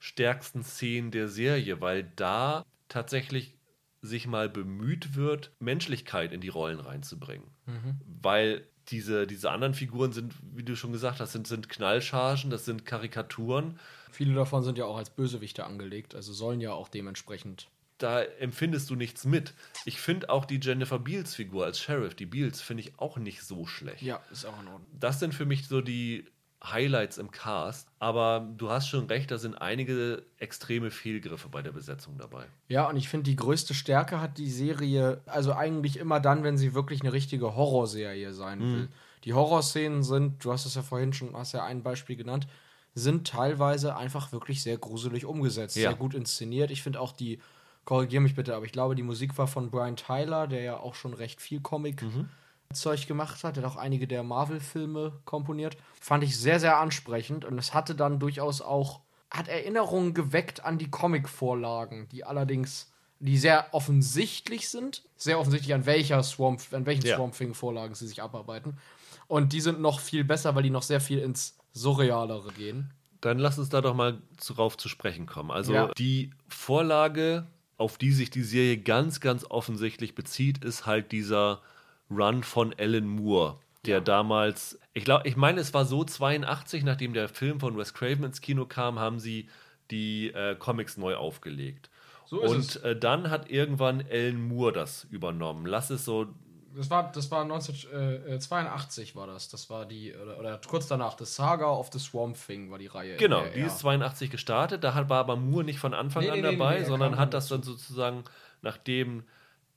stärksten Szenen der Serie, weil da tatsächlich sich mal bemüht wird, Menschlichkeit in die Rollen reinzubringen. Mhm. Weil diese, diese anderen Figuren sind, wie du schon gesagt hast, sind, sind Knallchargen, das sind Karikaturen. Viele davon sind ja auch als Bösewichte angelegt, also sollen ja auch dementsprechend. Da empfindest du nichts mit. Ich finde auch die Jennifer Beals Figur als Sheriff, die Beals, finde ich auch nicht so schlecht. Ja, ist auch in Ordnung. Das sind für mich so die Highlights im Cast, aber du hast schon recht, da sind einige extreme Fehlgriffe bei der Besetzung dabei. Ja, und ich finde, die größte Stärke hat die Serie, also eigentlich immer dann, wenn sie wirklich eine richtige Horrorserie sein mhm. will. Die Horrorszenen sind, du hast es ja vorhin schon, hast ja ein Beispiel genannt, sind teilweise einfach wirklich sehr gruselig umgesetzt, ja. sehr gut inszeniert. Ich finde auch die, korrigiere mich bitte, aber ich glaube, die Musik war von Brian Tyler, der ja auch schon recht viel Comic. Mhm Zeug gemacht hat. Er hat auch einige der Marvel-Filme komponiert. Fand ich sehr, sehr ansprechend und es hatte dann durchaus auch, hat Erinnerungen geweckt an die Comic-Vorlagen, die allerdings, die sehr offensichtlich sind. Sehr offensichtlich, an welcher Swamp, an welchen ja. Swamp Thing-Vorlagen sie sich abarbeiten. Und die sind noch viel besser, weil die noch sehr viel ins Surrealere gehen. Dann lass uns da doch mal darauf zu sprechen kommen. Also ja. die Vorlage, auf die sich die Serie ganz, ganz offensichtlich bezieht, ist halt dieser Run von Alan Moore, der ja. damals, ich glaube, ich meine, es war so 82, nachdem der Film von Wes Craven ins Kino kam, haben sie die äh, Comics neu aufgelegt. So und äh, dann hat irgendwann Alan Moore das übernommen. Lass es so das war, das war 1982 war das. Das war die, oder, oder, kurz danach, The Saga of the Swamp Thing war die Reihe. Genau, die ist 82 gestartet. Da war aber Moore nicht von Anfang nee, an nee, dabei, nee, sondern hat das dann sozusagen, nachdem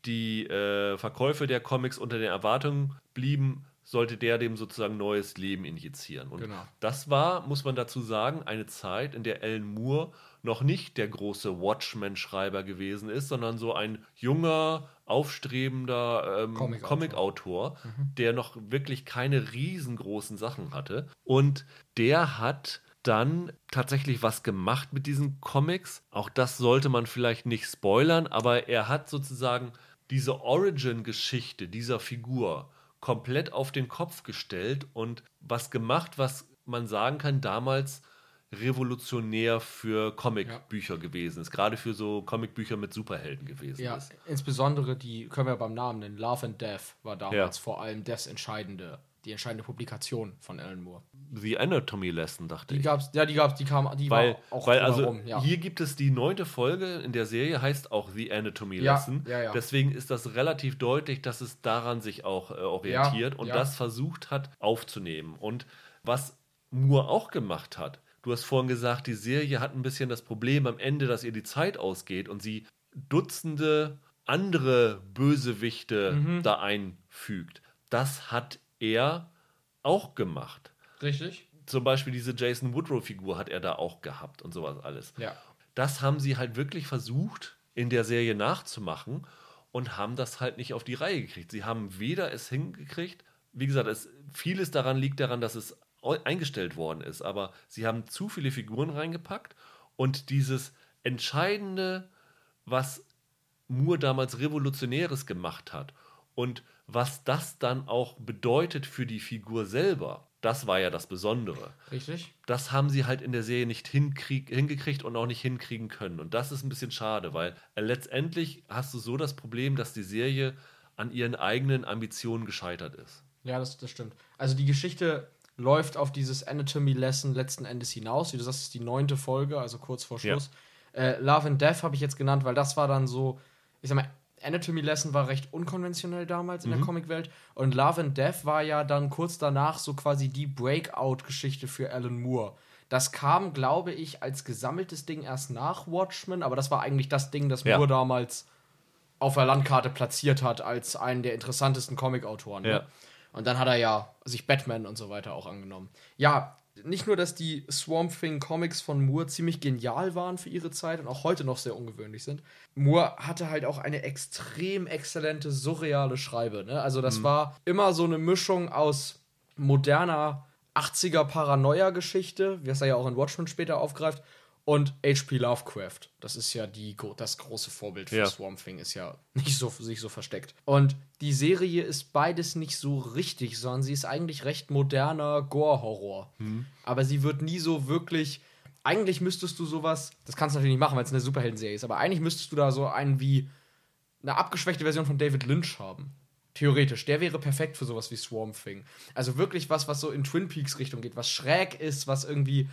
die äh, Verkäufe der Comics unter den Erwartungen blieben, sollte der dem sozusagen neues Leben injizieren. Und genau. das war, muss man dazu sagen, eine Zeit, in der Alan Moore noch nicht der große Watchmen-Schreiber gewesen ist, sondern so ein junger, aufstrebender ähm, Comic-Autor, Comic mhm. der noch wirklich keine riesengroßen Sachen hatte. Und der hat dann tatsächlich was gemacht mit diesen Comics. Auch das sollte man vielleicht nicht spoilern, aber er hat sozusagen diese Origin-Geschichte dieser Figur komplett auf den Kopf gestellt und was gemacht, was man sagen kann, damals revolutionär für Comicbücher ja. gewesen ist. Gerade für so Comicbücher mit Superhelden gewesen ja, ist. Insbesondere die, können wir beim Namen nennen, Love and Death war damals ja. vor allem das Entscheidende die entscheidende Publikation von Alan Moore. The Anatomy Lesson, dachte die ich. Gab's, ja, die gab's, die kam, die weil, war auch weil also rum, ja. hier gibt es die neunte Folge in der Serie, heißt auch The Anatomy Lesson. Ja, ja, Deswegen ist das relativ deutlich, dass es daran sich auch äh, orientiert und das versucht hat aufzunehmen. Und was Moore auch gemacht hat, du hast vorhin gesagt, die Serie hat ein bisschen das Problem am Ende, dass ihr die Zeit ausgeht und sie Dutzende andere Bösewichte mhm. da einfügt. Das hat er auch gemacht. Richtig. Zum Beispiel diese Jason Woodrow-Figur hat er da auch gehabt und sowas alles. Ja. Das haben sie halt wirklich versucht, in der Serie nachzumachen und haben das halt nicht auf die Reihe gekriegt. Sie haben weder es hingekriegt, wie gesagt, es, vieles daran liegt daran, dass es eingestellt worden ist, aber sie haben zu viele Figuren reingepackt und dieses Entscheidende, was Moore damals Revolutionäres gemacht hat Und was das dann auch bedeutet für die Figur selber, das war ja das Besondere. Richtig. Das haben sie halt in der Serie nicht hingekriegt und auch nicht hinkriegen können. Und das ist ein bisschen schade, weil äh, letztendlich hast du so das Problem, dass die Serie an ihren eigenen Ambitionen gescheitert ist. Ja, das, das stimmt. Also die Geschichte läuft auf dieses Anatomy Lesson letzten Endes hinaus. Wie du sagst, ist die neunte Folge, also kurz vor Schluss. Ja. Äh, Love and Death habe ich jetzt genannt, weil das war dann so, ich sag mal, Anatomy Lesson war recht unkonventionell damals in mhm. der Comicwelt und Love and Death war ja dann kurz danach so quasi die Breakout-Geschichte für Alan Moore. Das kam, glaube ich, als gesammeltes Ding erst nach Watchmen, aber das war eigentlich das Ding, das ja. Moore damals auf der Landkarte platziert hat als einen der interessantesten Comic-Autoren. Ne? Ja. Und dann hat er ja sich Batman und so weiter auch angenommen. Ja, nicht nur, dass die Swamp Thing Comics von Moore ziemlich genial waren für ihre Zeit und auch heute noch sehr ungewöhnlich sind. Moore hatte halt auch eine extrem exzellente, surreale Schreibe. Ne? Also, das mhm. war immer so eine Mischung aus moderner 80er Paranoia-Geschichte, wie es er ja auch in Watchmen später aufgreift, und H.P. Lovecraft. Das ist ja die, das große Vorbild für ja. Swamp Thing, ist ja <laughs> nicht so sich so versteckt. Und die Serie ist beides nicht so richtig, sondern sie ist eigentlich recht moderner Gore-Horror. Mhm. Aber sie wird nie so wirklich. Eigentlich müsstest du sowas, das kannst du natürlich nicht machen, weil es eine Superhelden-Serie ist, aber eigentlich müsstest du da so einen wie eine abgeschwächte Version von David Lynch haben. Theoretisch. Der wäre perfekt für sowas wie Swamp Thing. Also wirklich was, was so in Twin Peaks Richtung geht, was schräg ist, was irgendwie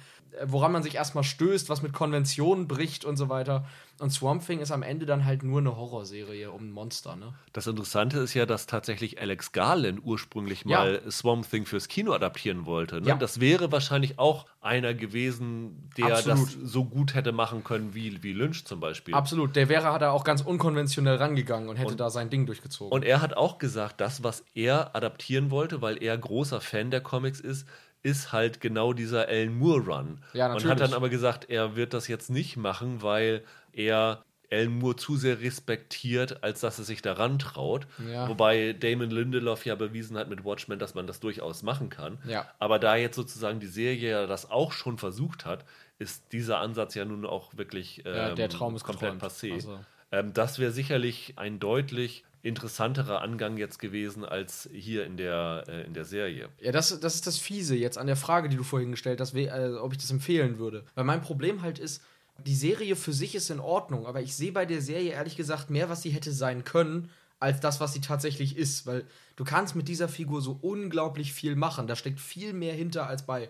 woran man sich erstmal stößt, was mit Konventionen bricht und so weiter. Und Swamp Thing ist am Ende dann halt nur eine Horrorserie um ein Monster, ne? Das Interessante ist ja, dass tatsächlich Alex Garland ursprünglich ja. mal Swamp Thing fürs Kino adaptieren wollte. Ne? Ja. Das wäre wahrscheinlich auch einer gewesen, der Absolut. das so gut hätte machen können wie, wie Lynch zum Beispiel. Absolut, der wäre er auch ganz unkonventionell rangegangen und hätte und, da sein Ding durchgezogen. Und er hat auch gesagt, das, was er adaptieren wollte, weil er großer Fan der Comics ist, ist halt genau dieser Alan Moore Run. Ja, natürlich. Und hat dann aber gesagt, er wird das jetzt nicht machen, weil er Alan Moore zu sehr respektiert, als dass er sich daran traut. Ja. Wobei Damon Lindelof ja bewiesen hat mit Watchmen, dass man das durchaus machen kann. Ja. Aber da jetzt sozusagen die Serie ja das auch schon versucht hat, ist dieser Ansatz ja nun auch wirklich ähm, ja, der Traum ist komplett passé. Also. Ähm, das wäre sicherlich ein deutlich interessanterer Angang jetzt gewesen als hier in der, äh, in der Serie. Ja, das, das ist das Fiese jetzt an der Frage, die du vorhin gestellt hast, äh, ob ich das empfehlen würde. Weil mein Problem halt ist, die Serie für sich ist in Ordnung, aber ich sehe bei der Serie ehrlich gesagt mehr, was sie hätte sein können, als das, was sie tatsächlich ist. Weil du kannst mit dieser Figur so unglaublich viel machen. Da steckt viel mehr hinter als bei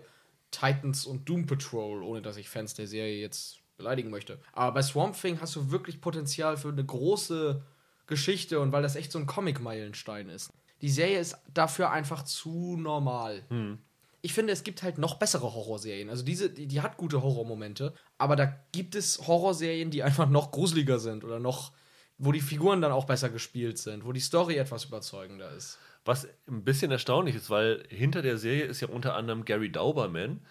Titans und Doom Patrol, ohne dass ich Fans der Serie jetzt beleidigen möchte. Aber bei Swamp Thing hast du wirklich Potenzial für eine große Geschichte und weil das echt so ein Comic-Meilenstein ist. Die Serie ist dafür einfach zu normal. Hm. Ich finde, es gibt halt noch bessere Horrorserien. Also diese, die, die hat gute Horrormomente, aber da gibt es Horrorserien, die <laughs> einfach noch gruseliger sind oder noch, wo die Figuren dann auch besser gespielt sind, wo die Story etwas überzeugender ist. Was ein bisschen erstaunlich ist, weil hinter der Serie ist ja unter anderem Gary Dauberman,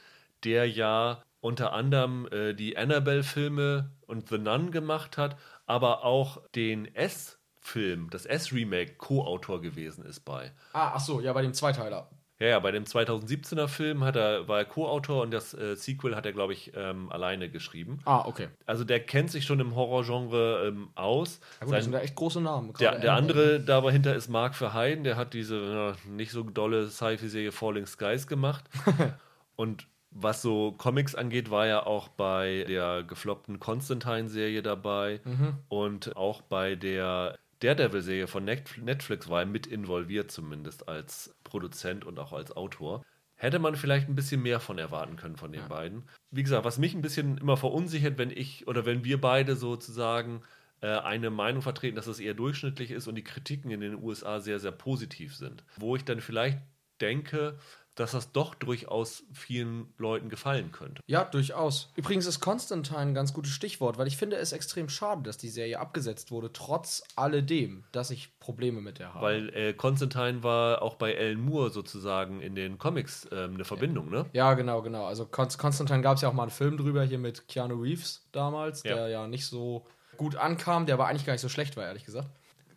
der ja unter anderem äh, die Annabelle-Filme und The Nun gemacht hat, aber auch den S Film, das S-Remake, Co-Autor gewesen ist bei. Ah, ach so, ja, bei dem Zweiteiler. Ja, ja, bei dem 2017er Film hat er, war er Co-Autor und das äh, Sequel hat er, glaube ich, ähm, alleine geschrieben. Ah, okay. Also der kennt sich schon im Horrorgenre ähm, aus. Ja gut, Sein, das sind da echt große Namen. Der, der andere dahinter ist Mark Verheiden, der hat diese äh, nicht so dolle Sci-Fi-Serie Falling Skies gemacht. <laughs> und was so Comics angeht, war er auch bei der gefloppten Constantine-Serie dabei mhm. und auch bei der Daredevil-Serie von Netflix war er mit involviert, zumindest als Produzent und auch als Autor. Hätte man vielleicht ein bisschen mehr von erwarten können von den ja. beiden. Wie gesagt, was mich ein bisschen immer verunsichert, wenn ich oder wenn wir beide sozusagen äh, eine Meinung vertreten, dass es eher durchschnittlich ist und die Kritiken in den USA sehr, sehr positiv sind. Wo ich dann vielleicht denke, dass das doch durchaus vielen Leuten gefallen könnte. Ja, durchaus. Übrigens ist Constantine ein ganz gutes Stichwort, weil ich finde es extrem schade, dass die Serie abgesetzt wurde, trotz alledem, dass ich Probleme mit der habe. Weil äh, Constantine war auch bei Alan Moore sozusagen in den Comics ähm, eine Verbindung, ja. ne? Ja, genau, genau. Also Constantine gab es ja auch mal einen Film drüber hier mit Keanu Reeves damals, ja. der ja nicht so gut ankam, der aber eigentlich gar nicht so schlecht war, ehrlich gesagt.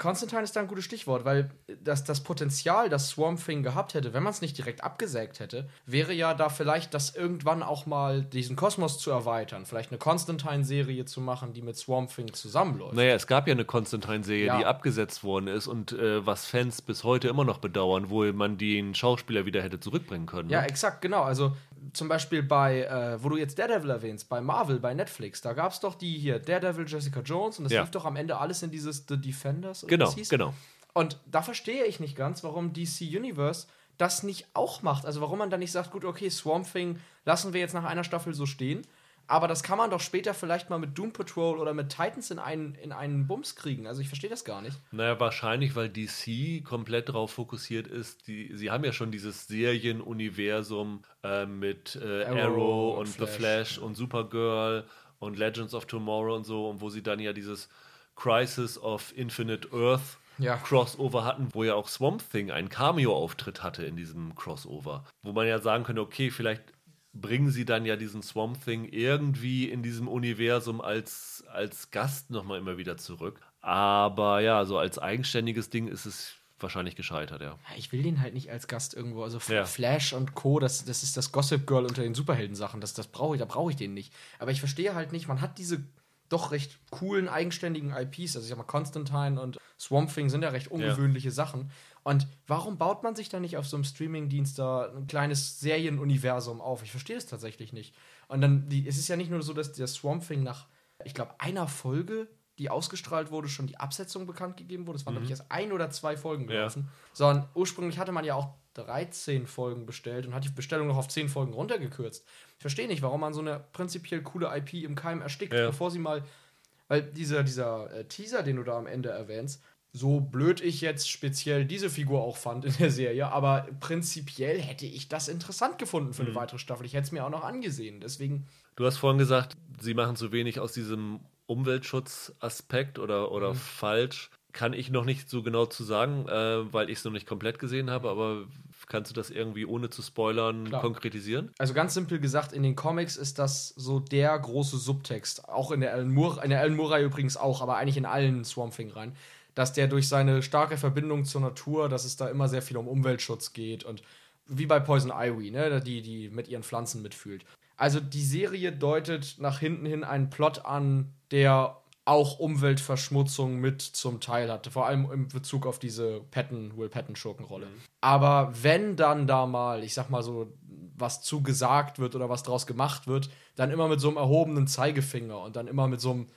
Constantine ist da ein gutes Stichwort, weil das, das Potenzial, das Swamp Thing gehabt hätte, wenn man es nicht direkt abgesägt hätte, wäre ja da vielleicht das irgendwann auch mal diesen Kosmos zu erweitern. Vielleicht eine Constantine-Serie zu machen, die mit Swamp Thing zusammenläuft. Naja, es gab ja eine Constantine-Serie, ja. die abgesetzt worden ist und äh, was Fans bis heute immer noch bedauern, wo man den Schauspieler wieder hätte zurückbringen können. Ne? Ja, exakt, genau. Also zum Beispiel bei, äh, wo du jetzt Daredevil erwähnst, bei Marvel, bei Netflix, da gab es doch die hier, Daredevil, Jessica Jones und das ja. lief doch am Ende alles in dieses The Defenders. Genau, genau. Und da verstehe ich nicht ganz, warum DC Universe das nicht auch macht. Also warum man dann nicht sagt, gut, okay, Swamp Thing lassen wir jetzt nach einer Staffel so stehen aber das kann man doch später vielleicht mal mit Doom Patrol oder mit Titans in einen, in einen Bums kriegen. Also ich verstehe das gar nicht. Naja, wahrscheinlich, weil DC komplett darauf fokussiert ist. Die, sie haben ja schon dieses Serienuniversum äh, mit äh, Arrow, Arrow, und, Flash. The Flash und Supergirl und Legends of Tomorrow und so. Und wo sie dann ja dieses Crisis of Infinite Earth ja. Crossover hatten, wo ja auch Swamp Thing einen Cameo-Auftritt hatte in diesem Crossover. Wo man ja sagen könnte, okay, vielleicht bringen sie dann ja diesen Swamp Thing irgendwie in diesem Universum als, als Gast nochmal immer wieder zurück. Aber ja, so als eigenständiges Ding ist es wahrscheinlich gescheitert, ja. Ich will den halt nicht als Gast irgendwo. Also ja. Flash und Co., das, das ist das Gossip Girl unter den Superhelden-Sachen. Das, das brauche ich, da brauche ich den nicht. Aber ich verstehe halt nicht, man hat diese doch recht coolen, eigenständigen IPs. Also ich sag mal, Constantine und Swamp Thing sind ja recht ungewöhnliche ja. Sachen. Und warum baut man sich da nicht auf so einem Streaming-Dienst da ein kleines Serienuniversum auf? Ich verstehe es tatsächlich nicht. Und dann, die, es ist ja nicht nur so, dass der Swamp Thing nach, ich glaube, einer Folge, die ausgestrahlt wurde, schon die Absetzung bekannt gegeben wurde. Es waren, mhm. glaube ich, erst ein oder zwei Folgen gelaufen. Ja. Sondern ursprünglich hatte man ja auch 13 Folgen bestellt und hat die Bestellung noch auf 10 Folgen runtergekürzt. Ich verstehe nicht, warum man so eine prinzipiell coole IP im Keim erstickt, ja. bevor sie mal. Weil dieser, dieser äh, Teaser, den du da am Ende erwähnst, so blöd ich jetzt speziell diese Figur auch fand in der Serie, aber prinzipiell hätte ich das interessant gefunden für eine mhm. weitere Staffel. Ich hätte es mir auch noch angesehen. Deswegen. Du hast vorhin gesagt, sie machen zu wenig aus diesem Umweltschutzaspekt oder, oder mhm. falsch. Kann ich noch nicht so genau zu sagen, äh, weil ich es noch nicht komplett gesehen habe, aber kannst du das irgendwie ohne zu spoilern Klar. konkretisieren? Also ganz simpel gesagt, in den Comics ist das so der große Subtext. Auch in der Alan Moore, in der Alan Moore übrigens auch, aber eigentlich in allen Swamp Thing rein dass der durch seine starke Verbindung zur Natur, dass es da immer sehr viel um Umweltschutz geht und wie bei Poison Ivy, ne, die, die mit ihren Pflanzen mitfühlt. Also die Serie deutet nach hinten hin einen Plot an, der auch Umweltverschmutzung mit zum Teil hatte, vor allem in Bezug auf diese Patton, Will Patton Schurkenrolle. Mhm. Aber wenn dann da mal, ich sag mal so, was zugesagt wird oder was draus gemacht wird, dann immer mit so einem erhobenen Zeigefinger und dann immer mit so einem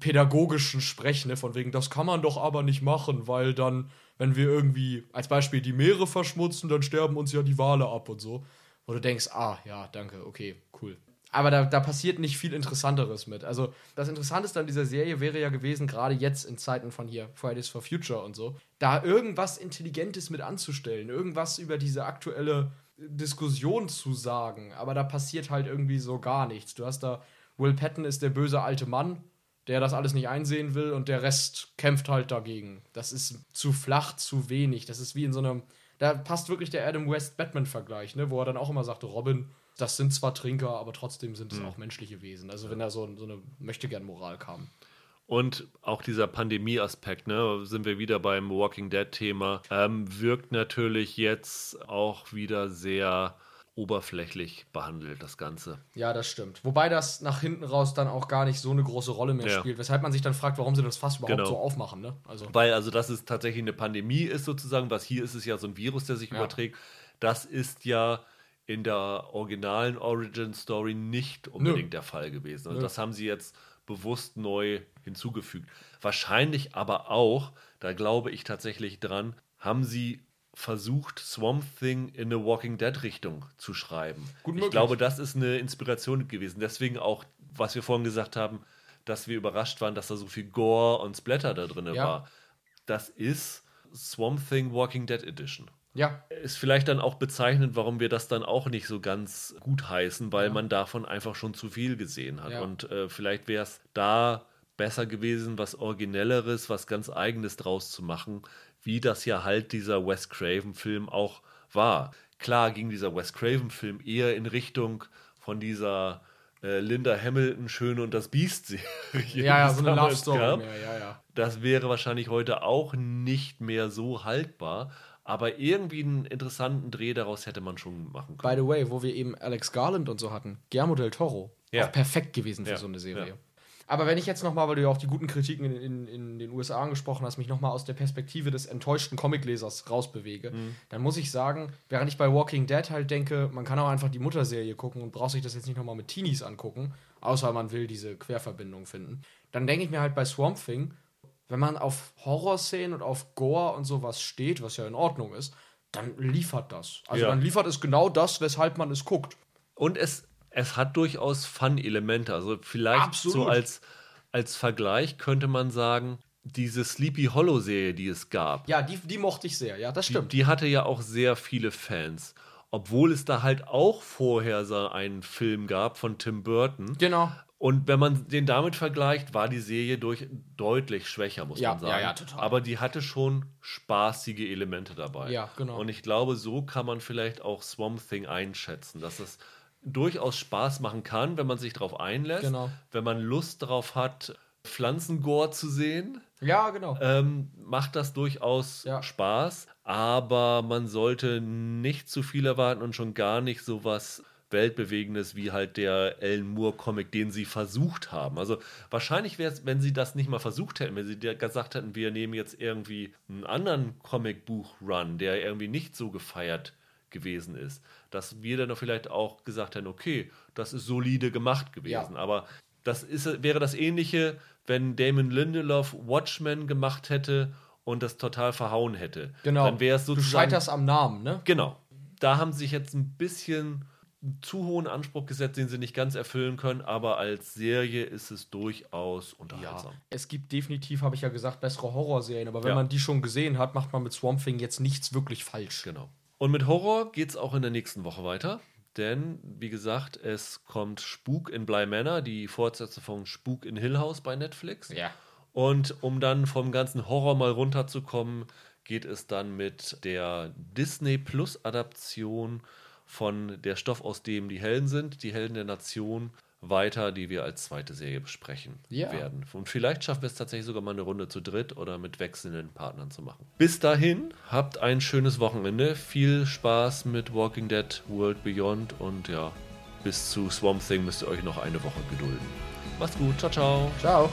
pädagogischen Sprechen, ne, von wegen, das kann man doch aber nicht machen, weil dann, wenn wir irgendwie als Beispiel die Meere verschmutzen, dann sterben uns ja die Wale ab und so. Wo du denkst, ah, ja, danke, okay, cool. Aber da, da passiert nicht viel Interessanteres mit. Also, das Interessanteste an dieser Serie wäre ja gewesen, gerade jetzt in Zeiten von hier, Fridays for Future und so, da irgendwas Intelligentes mit anzustellen, irgendwas über diese aktuelle Diskussion zu sagen. Aber da passiert halt irgendwie so gar nichts. Du hast da, Will Patton ist der böse alte Mann, der das alles nicht einsehen will und der Rest kämpft halt dagegen. Das ist zu flach, zu wenig. Das ist wie in so einem. Da passt wirklich der Adam West Batman-Vergleich, ne? wo er dann auch immer sagte: Robin, das sind zwar Trinker, aber trotzdem sind es mhm. auch menschliche Wesen. Also, wenn da so, so eine Möchtegern-Moral kam. Und auch dieser Pandemie-Aspekt, ne, sind wir wieder beim Walking Dead-Thema, ähm, wirkt natürlich jetzt auch wieder sehr oberflächlich behandelt, das Ganze. Ja, das stimmt. Wobei das nach hinten raus dann auch gar nicht so eine große Rolle mehr ja. spielt, weshalb man sich dann fragt, warum sie das fast überhaupt genau. so aufmachen. Ne? Also. Weil, also, dass es tatsächlich eine Pandemie ist, sozusagen, was hier ist, ist ja so ein Virus, der sich ja. überträgt. Das ist ja in der originalen Origin Story nicht unbedingt Nö. der Fall gewesen. Also, das haben sie jetzt bewusst neu hinzugefügt. Wahrscheinlich aber auch, da glaube ich tatsächlich dran, haben sie versucht, Swamp Thing in eine Walking Dead Richtung zu schreiben. Gut ich glaube, das ist eine Inspiration gewesen. Deswegen auch, was wir vorhin gesagt haben, dass wir überrascht waren, dass da so viel Gore und Splatter da drin ja. war. Das ist Swamp Thing Walking Dead Edition. Ja. Ist vielleicht dann auch bezeichnend, warum wir das dann auch nicht so ganz gut heißen, weil ja. man davon einfach schon zu viel gesehen hat. Ja. Und äh, vielleicht wäre es da besser gewesen, was Originelleres, was ganz Eigenes draus zu machen, wie das ja halt dieser Wes Craven-Film auch war. Klar ging dieser Wes Craven-Film eher in Richtung von dieser äh, Linda Hamilton Schön und das Biest-Serie. <laughs> Ja, ja, so eine Love Story mehr, ja, ja. Das wäre wahrscheinlich heute auch nicht mehr so haltbar. Aber irgendwie einen interessanten Dreh daraus hätte man schon machen können. By the way, wo wir eben Alex Garland und so hatten, Guillermo del Toro, ja. auch perfekt gewesen für ja. so eine Serie. Aber wenn ich jetzt nochmal, weil du ja auch die guten Kritiken in, in, in den USA angesprochen hast, mich nochmal aus der Perspektive des enttäuschten Comiclesers rausbewege, mhm. dann muss ich sagen, während ich bei Walking Dead halt denke, man kann auch einfach die Mutterserie gucken und braucht sich das jetzt nicht nochmal mit Teenies angucken, außer man will diese Querverbindung finden, dann denke ich mir halt bei Swamp Thing, wenn man auf Horrorszenen und auf Gore und sowas steht, was ja in Ordnung ist, dann liefert das. Also ja. dann liefert es genau das, weshalb man es guckt. Und es, es hat durchaus Fun-Elemente. Also vielleicht Absolut. so als, als Vergleich könnte man sagen, diese Sleepy Hollow-Serie, die es gab. Ja, die, die mochte ich sehr, ja, das stimmt. Die, die hatte ja auch sehr viele Fans obwohl es da halt auch vorher so einen Film gab von Tim Burton. Genau. Und wenn man den damit vergleicht, war die Serie durch, deutlich schwächer, muss ja, man sagen. Ja, ja, total. Aber die hatte schon spaßige Elemente dabei. Ja, genau. Und ich glaube, so kann man vielleicht auch Swamp Thing einschätzen, dass es durchaus Spaß machen kann, wenn man sich darauf einlässt, genau. wenn man Lust darauf hat, Pflanzengore zu sehen. Ja, genau. Ähm, macht das durchaus ja. Spaß, aber man sollte nicht zu viel erwarten und schon gar nicht sowas Weltbewegendes wie halt der Alan Moore-Comic, den sie versucht haben. Also wahrscheinlich wäre es, wenn sie das nicht mal versucht hätten, wenn sie gesagt hätten, wir nehmen jetzt irgendwie einen anderen Comicbuch-Run, der irgendwie nicht so gefeiert gewesen ist, dass wir dann vielleicht auch gesagt hätten, okay, das ist solide gemacht gewesen. Ja. Aber das ist, wäre das Ähnliche, wenn Damon Lindelof Watchmen gemacht hätte und das total verhauen hätte. Genau. Dann wäre es sozusagen. Du scheiterst am Namen, ne? Genau. Da haben sie sich jetzt ein bisschen zu hohen Anspruch gesetzt, den sie nicht ganz erfüllen können, aber als Serie ist es durchaus unterhaltsam. Ja, es gibt definitiv, habe ich ja gesagt, bessere Horrorserien, aber wenn ja. man die schon gesehen hat, macht man mit Swamp Thing jetzt nichts wirklich falsch. Genau. Und mit Horror geht es auch in der nächsten Woche weiter, denn wie gesagt, es kommt Spuk in Bly Manor, die Fortsetzung von Spuk in Hill House bei Netflix. Ja. Und um dann vom ganzen Horror mal runterzukommen, geht es dann mit der Disney Plus Adaption von der Stoff, aus dem die Helden sind, die Helden der Nation, weiter, die wir als zweite Serie besprechen ja. werden. Und vielleicht schaffen wir es tatsächlich sogar mal eine Runde zu dritt oder mit wechselnden Partnern zu machen. Bis dahin, habt ein schönes Wochenende. Viel Spaß mit Walking Dead World Beyond und ja, bis zu Swamp Thing müsst ihr euch noch eine Woche gedulden. Macht's gut. Ciao, ciao. Ciao.